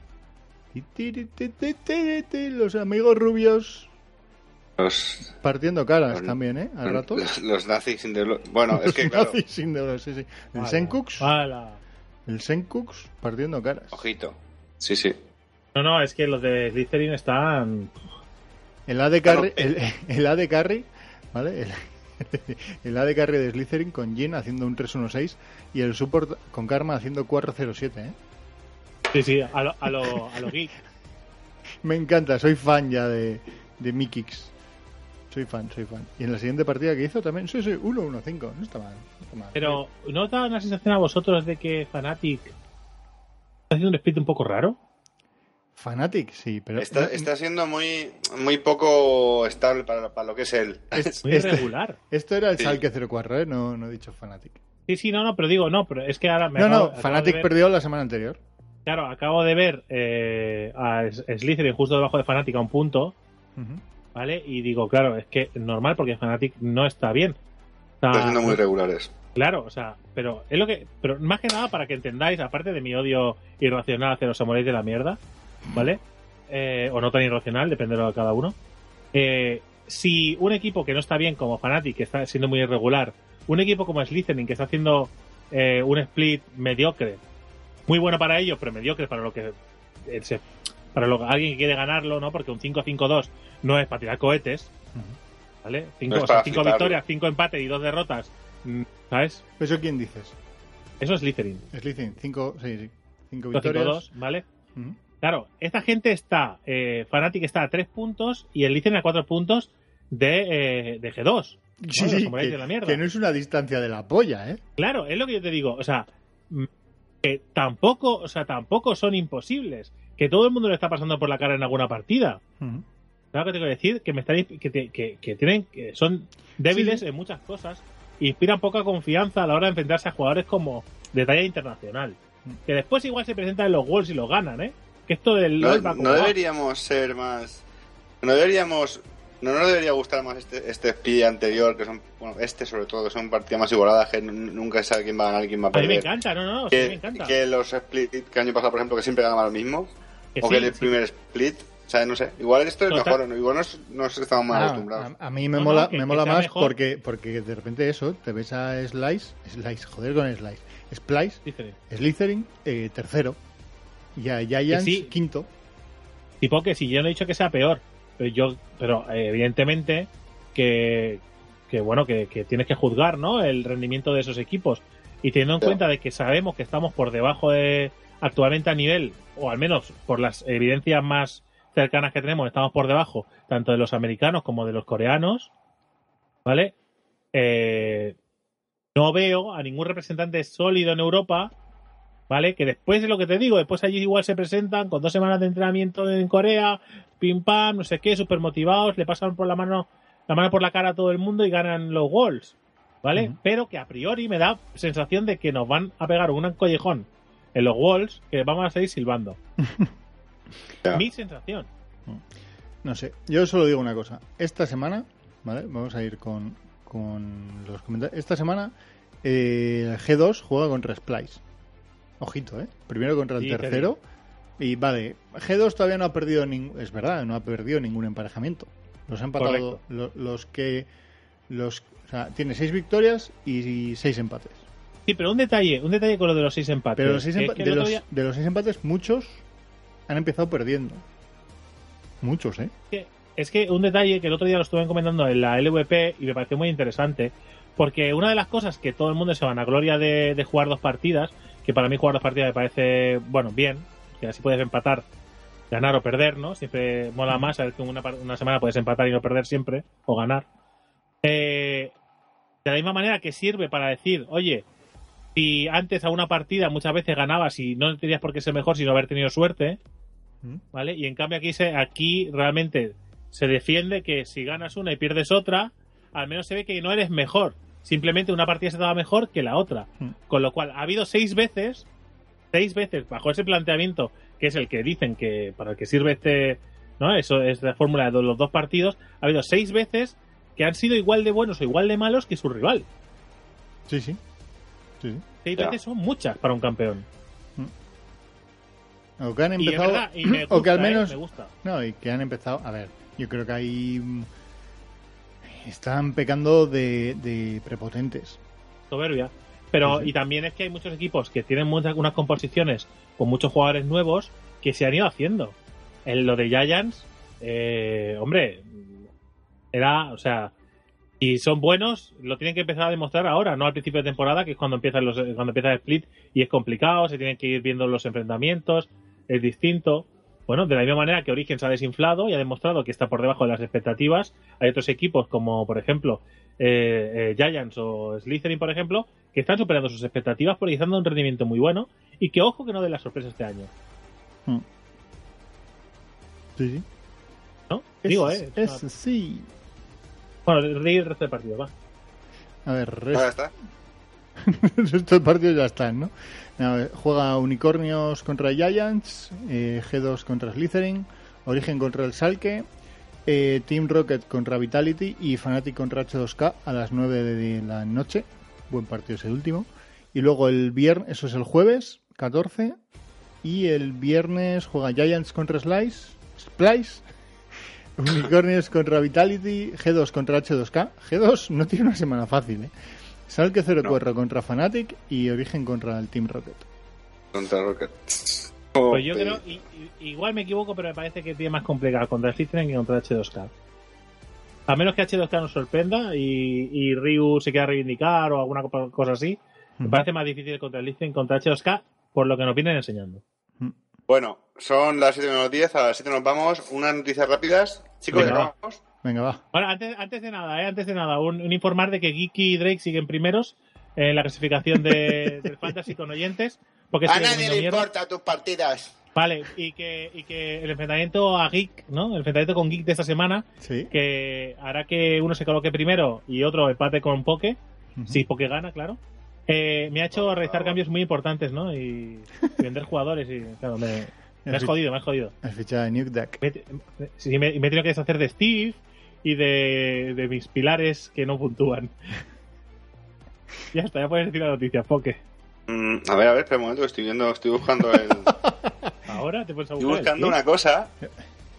Y tiri, ti, ti, ti, ti, Los amigos rubios Los, partiendo caras Los- también, ¿eh? Al rato. los, los nazis sin de- Bueno, es Los que claro, nazis sin sí, sí. El Senkux, el Senkux partiendo caras. ojito. Sí, sí. No, no, es que los de Slytherin están. El AD Carry, Claro, el, el AD Carry, ¿vale? El, [laughs] el AD Carry de Slytherin con Jin haciendo un 3-1-6 y el support con Karma haciendo 4-0-7, ¿eh? Sí, sí, a lo, a lo, a lo geek. [laughs] Me encanta, soy fan ya de, de Mikix. Soy fan, soy fan. Y en la siguiente partida que hizo también, sí, sí, 1-1-5, no está mal. no está mal. Pero, ¿no os da una sensación a vosotros de que Fnatic haciendo un split un poco raro? Fanatic, sí, pero... Está, está siendo muy, muy poco estable para, para lo que es él. Es- [laughs] Muy este- irregular. esto era el Sí. Salke 04, ¿eh? No, no he dicho Fanatic. Sí, sí, no, no, pero digo, no, pero es que ahora me No, acabo- no, acabo Fanatic ver- perdió la semana anterior. Claro, acabo de ver eh, a Slytherin justo debajo de Fnatic a un punto. ¿vale? Y digo, claro, es que normal porque Fnatic no está bien. Está- Están siendo muy regulares. Claro, o sea, pero es lo que. Pero más que nada para que entendáis, aparte de mi odio irracional hacia los samuráis de la mierda, ¿vale? Eh, o no tan irracional, depende de cada uno. Eh, si un equipo que no está bien como Fnatic, que está siendo muy irregular, un equipo como Slytherin, que está haciendo eh, un split mediocre, muy bueno para ellos, pero mediocre para lo que. eh, se- para lo alguien que quiere ganarlo, ¿no? Porque un 5-5-2 no es para tirar cohetes, ¿vale? Cinco, No es o sea, victorias, cinco empates y dos derrotas, ¿sabes? ¿Eso quién dices? Eso es Slytherin. Slytherin, 5, sí, sí. 5 Los victorias. 5-2, ¿vale? Ujú. Claro, esta gente está, eh, Fnatic está a 3 puntos y el Slytherin a 4 puntos de, eh, de G2. Sí, que, de la mierda. que no es una distancia de la polla, ¿eh? Claro, es lo que yo te digo. O sea, mm, que tampoco, o sea, tampoco son imposibles. Que todo el mundo le está pasando por la cara en alguna partida. Ujú. Claro que tengo que decir que me estáis, que, te- que, que tienen, que son débiles Sí. en muchas cosas. Inspiran poca confianza a la hora de enfrentarse a jugadores como de talla internacional. Mm. Que después igual se presentan en los Worlds y los ganan, ¿eh? Que esto del No, LoL va no deberíamos ser más. No deberíamos. No nos debería gustar más este, este speed anterior, que son. Bueno, este sobre todo, que son partidas más igualadas, que nunca se sabe quién va a ganar y quién va a A mí me perder. encanta, no, no, sí, me encanta. que los split que año pasado, por ejemplo, que siempre ganaba lo mismo. Que o sí, que el sí. primer split. O sea, no sé. Igual esto es Total. mejor, ¿no? igual nos, nos estamos más Ah, acostumbrados. a, a mí me No, mola, no, que- me mola más mejor. porque, porque de repente eso, te ves a Slice, Slice, joder con Slice, Splice, Slytherin, eh, tercero, y a Giants, sí. quinto. tipo que si yo no he dicho que sea peor, pero yo, pero eh, evidentemente que, que bueno, que, que tienes que juzgar, ¿no? El rendimiento de esos equipos. Y teniendo en Claro. cuenta de que sabemos que estamos por debajo de actualmente a nivel, o al menos por las evidencias más cercanas que tenemos, estamos por debajo tanto de los americanos como de los coreanos, ¿vale? Eh, no veo a ningún representante sólido en Europa, ¿vale? Que después de lo que te digo, después allí igual se presentan con dos semanas de entrenamiento en Corea, pim pam, no sé qué, súper motivados, le pasan por la mano, la mano por la cara a todo el mundo y ganan los goals, ¿vale? Pero que a priori me da sensación de que nos van a pegar un collejón en los walls que vamos a seguir silbando. [laughs] Mi sensación. No sé, yo solo digo una cosa. Esta semana, ¿vale? Vamos a ir con, con los comentarios. Esta semana eh, el G2 juega contra Splice. Ojito, ¿eh? Primero contra el Sí, tercero. Y vale, G2 todavía no ha perdido ningún... Es verdad, no ha perdido ningún emparejamiento. Los ha empatado los que... los O sea, tiene seis victorias y seis empates. Sí, pero un detalle, un detalle con lo de los seis empates. Pero los seis empa- que de, los, día- de los seis empates, muchos han empezado perdiendo. Muchos, ¿eh? es que un detalle que el otro día lo estuve comentando en la LVP y me pareció muy interesante, porque una de las cosas que todo el mundo se van a gloria de, jugar dos partidas, que para mí jugar dos partidas me parece, bueno, bien, que así puedes empatar, ganar o perder, ¿no? Siempre mola más saber que una, una semana puedes empatar y no perder siempre, o ganar. Eh, de la misma manera que sirve para decir, oye, si antes a una partida muchas veces ganabas y no tenías por qué ser mejor, sino haber tenido suerte. ¿Vale? Y en cambio aquí se, aquí realmente se defiende que si ganas una y pierdes otra, al menos se ve que no eres mejor. Simplemente una partida se daba mejor que la otra. Hmm. Con lo cual, ha habido seis veces, seis veces bajo ese planteamiento, que es el que dicen que para el que sirve este, ¿no? Eso es la fórmula de los dos partidos, ha habido seis veces que han sido igual de buenos o igual de malos que su rival. Sí, sí. Sí, sí. Seis Ya. veces son muchas para un campeón. O que han Y empezado... verdad, y me gusta, [clears throat] o que al ¿eh? menos... me gusta. No, y que han empezado. A ver, yo creo que ahí. Están pecando de, de prepotentes. soberbia. Pero, sí. y también es que hay muchos equipos que tienen muchas, unas composiciones con muchos jugadores nuevos que se han ido haciendo. En lo de Giants, eh, hombre, era, o sea, y son buenos, lo tienen que empezar a demostrar ahora, no al principio de temporada, que es cuando empiezan los, cuando empieza el split y es complicado, se tienen que ir viendo los enfrentamientos, es distinto. Bueno, de la misma manera que Origen se ha desinflado y ha demostrado que está por debajo de las expectativas, hay otros equipos como, por ejemplo, eh, eh, Giants o Slytherin, por ejemplo, que están superando sus expectativas porque están dando un rendimiento muy bueno y que ojo que no den la sorpresa este año, Sí, sí. ¿no? Digo, eh. Es, sí. Bueno, reír el resto del partido, va. A ver, resto, está. [laughs] estos partidos ya están, ¿no? Juega Unicornios contra Giants, eh, G2 contra Slytherin, Origen contra el Salke, eh, Team Rocket contra Vitality y Fnatic contra H2K a las 9 de la noche. Buen partido ese último. Y luego el viernes, eso es el jueves, 14. Y el viernes juega Giants contra Slice, Splice, [laughs] Unicornios contra Vitality, G2 contra H2K. G2 no tiene una semana fácil, ¿eh? Salke 04 contra Fnatic y Origen contra el Team Rocket. Contra Rocket. Pues yo creo, y- y- igual me equivoco, pero me parece que tiene más complicado contra Slytherin que contra H2K. A menos que H2K nos sorprenda y, y Ryu se quiera reivindicar o alguna co- cosa así, me parece más difícil contra Slytherin contra H2K por lo que nos vienen enseñando. Bueno, son las 7 menos 10, a las 7 nos vamos. Unas noticias rápidas. Chicos, Venga, ¿ya va. acabamos? Venga, va. Ahora, antes, antes de nada, ¿eh? antes de nada, un, un informar de que Geeky y Drake siguen primeros en la clasificación de, [laughs] del Fantasy con oyentes. Porque A nadie le mierda. importa tus partidas. Vale, y que, y que el enfrentamiento a Geek, ¿no? El enfrentamiento con Geek de esta semana, Sí. que hará que uno se coloque primero y otro empate con Poke, Ujú. si Poke gana, claro. Eh, me ha hecho realizar cambios muy importantes, ¿no? Y, y [laughs] vender jugadores y, claro, me, me has jodido, me has jodido. Has fichado a Nuke Duck. Me, me- sí, me, me he tenido que deshacer de Steve y de, de mis pilares que no puntúan. [laughs] ya está, ya puedes decir la noticia, Poke. Mm, a ver, a ver, espera un momento, que estoy viendo, estoy buscando el... [laughs] Ahora te puedes Estoy buscando una cosa.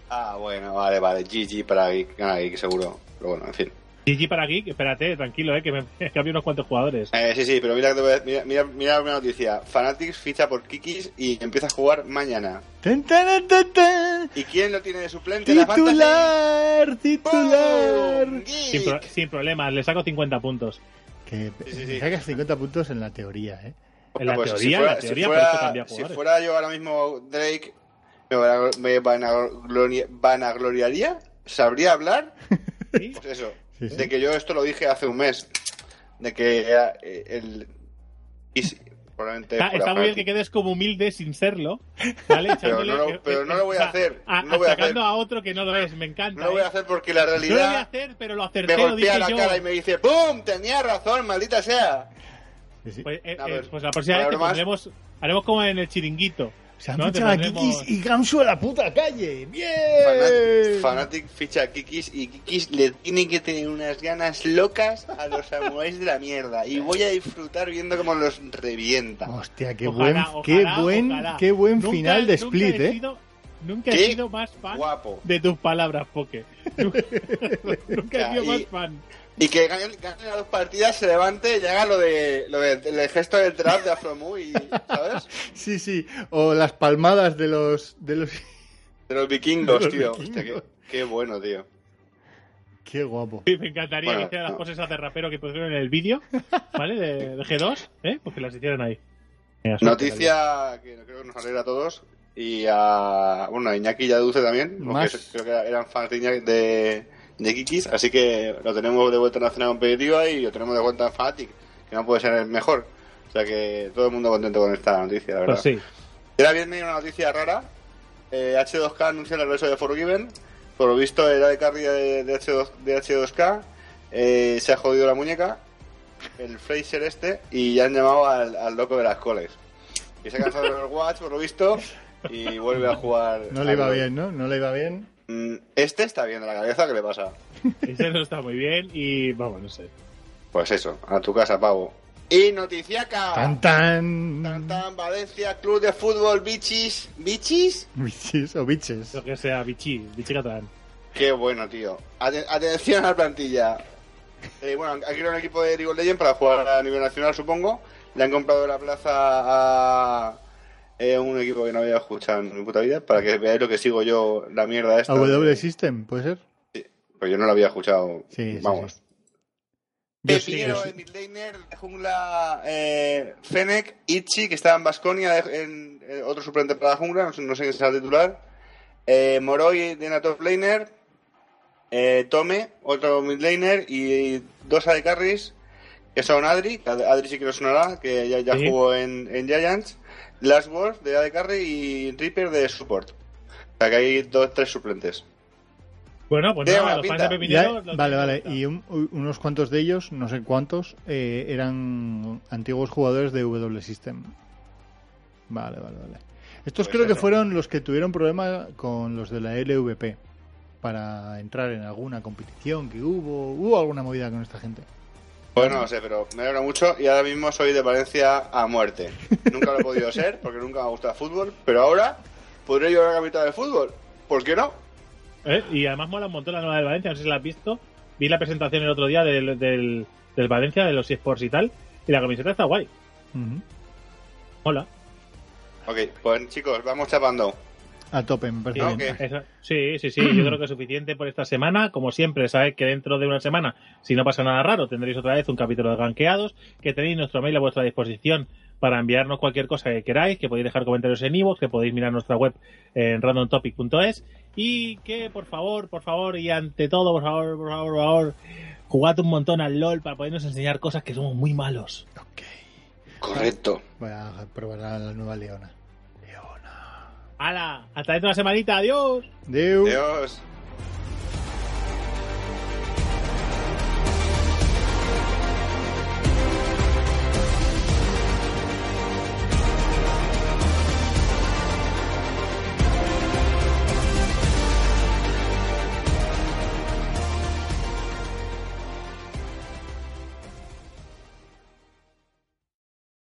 Ah, bueno, vale, vale. GG para Geek, Geek seguro. Pero bueno, en fin. GG para Geek, espérate, tranquilo, eh, que me [laughs] cambiado unos cuantos jugadores. Eh, sí, sí, pero mira, que te voy a- mira, mira, mira una noticia. Fanatics ficha por Kikis y empieza a jugar mañana. Tan, tan, tan, tan. ¿Y quién lo tiene de suplente la? Titular, titular. Sin, pro- sin problemas, le saco 50 puntos. Que Sí, sí, sí. sacas 50 puntos en la teoría, ¿eh? En la Pues, teoría, si fuera, en la teoría, si por eso fuera- cambia si fuera yo ahora mismo Drake, me, vanaglo- me vanagloria- vanagloriaría, sabría hablar, ¿Sí? [laughs] pues eso, Sí, sí. de que yo esto lo dije hace un mes, de que eh, el... y probablemente Está, está muy bien que quedes como humilde sin serlo, [laughs] ¿vale? Pero no lo- eh, pero eh, no lo voy a hacer, a- no lo voy a hacer. a otro que no lo es, me encanta. No lo voy ¿eh? a hacer porque la No lo voy a realidad hacer, pero lo me acerté, lo golpea la yo. cara y me dice ¡Pum! Tenía razón, maldita sea. Sí, sí. Pues, eh, eh, pues la próxima vez haremos como en el chiringuito. Se han fichado a Kikis y Gamsu a la puta calle. ¡Bien! Fanatic ficha a Kikis y Kikis le tiene que tener unas ganas locas a los samuráis de la mierda. Y voy a disfrutar viendo cómo los revienta. Hostia, qué Ojalá, buen, qué buen, ojalá. qué buen Nunca- final de nunca split, he ¿eh? sido- nunca he sido más fan Guapo. de tus palabras, Poke. nunca [laughs] nunca he sido más fan. Y que ganen, ganen las dos partidas, se levante y haga lo de lo de- el gesto del trap de Afromu y, ¿sabes? [laughs] Sí, sí. O las palmadas de los, de los. De los vikingos, [laughs] De los tío. vikingos. Hostia, qué, qué bueno, tío. Qué guapo. Sí, me encantaría Bueno, que hicieran las no. cosas esas de rapero que pusieron en el vídeo, ¿vale? De, de G2, ¿eh? Pues que las hicieran ahí. Noticia que creo que nos alegra a todos. Y a. Bueno, a Iñaki y a Dulce también. porque Más. creo que eran fans de, Iñaki- de, de Kikis. Así que lo tenemos de vuelta en la escena competitiva y lo tenemos de vuelta en Fanatic. Que no puede ser mejor. O sea que todo el mundo contento con esta noticia, la verdad. Pues sí. Era viernes una noticia rara. Eh, H2K anuncia el regreso de Forgiven. Por lo visto, era de carry de, de, H2, de H2K. Eh, se ha jodido la muñeca. El Fraser este. Y ya han llamado al, al loco de las coles. Y se ha cansado del Watch, por lo visto. Y vuelve a jugar. [laughs] No le iba bien, ¿no? No le iba bien. Mm, Este está bien de la cabeza, ¿qué le pasa? [laughs] Ese no está muy bien y, vamos, no sé. Pues eso, a tu casa, pavo. Y noticiaca. Tan tan. Tan, tan, Valencia, Club de Fútbol, bichis. ¿Bichis? Bichis o biches. Lo que sea, bichi, bichi catalán. Qué bueno, tío. Aten- atención a la plantilla. Eh, bueno, aquí era un equipo de League of Legends para jugar a nivel nacional, supongo. Le han comprado la plaza a eh, un equipo que no había escuchado en mi puta vida, para que veáis lo que sigo yo, la mierda esta. A W System, ¿puede ser? Pues yo no lo había escuchado. Sí, sí, Vamos. sí. Yo sí, Pepinero sí. en midlaner, de jungla eh, Fennec, Ichi, que estaba en Basconia, en, eh, otro suplente para la jungla, no sé, no sé quién será el titular. Eh, Moroi de una top laner, eh, Tome, otro midlaner, y dos AD carries, que son Adri, que Adri sí que lo sonará, que ya, ya Sí. jugó en, en Giants, Last Wolf de AD carry y Reaper de support. O sea que hay dos, tres suplentes. Bueno, pues nada, los fans de. Ya- vale, vale. Y un- unos cuantos de ellos, no sé cuántos, eh, eran antiguos jugadores de W System. Vale, vale, vale. Estos Pues creo que fueron los que tuvieron problemas con los de la LVP para entrar en alguna competición que hubo. Hubo alguna movida con esta gente. Pues no lo sé, pero me alegra mucho y ahora mismo soy de Valencia a muerte. Nunca lo he podido ser porque nunca me ha gustado el fútbol, pero ahora podré llevar a la capital del fútbol. ¿Por qué no? ¿Eh? Y además mola un montón la nueva del Valencia, no sé si la has visto. Vi la presentación el otro día del, del, del Valencia, de los eSports y tal, y la camiseta está guay. Ujú. Mola. Ok, pues chicos, vamos chapando. A tope, me parece Sí, bien. ok. eso- sí, sí, sí, yo creo que es suficiente por esta semana. Como siempre, sabéis que dentro de una semana, si no pasa nada raro, tendréis otra vez un capítulo de ganqueados, que tenéis nuestro mail a vuestra disposición para enviarnos cualquier cosa que queráis, que podéis dejar comentarios en iVoox, que podéis mirar nuestra web en randomtopic.es y que por favor, por favor y ante todo, por favor, por favor, por favor, jugad un montón al LOL para podernos enseñar cosas que somos muy malos. Ok. Correcto. Voy a probar a la nueva Leona. ¡Hala! Hasta dentro de una semanita, adiós. Deu. Adiós.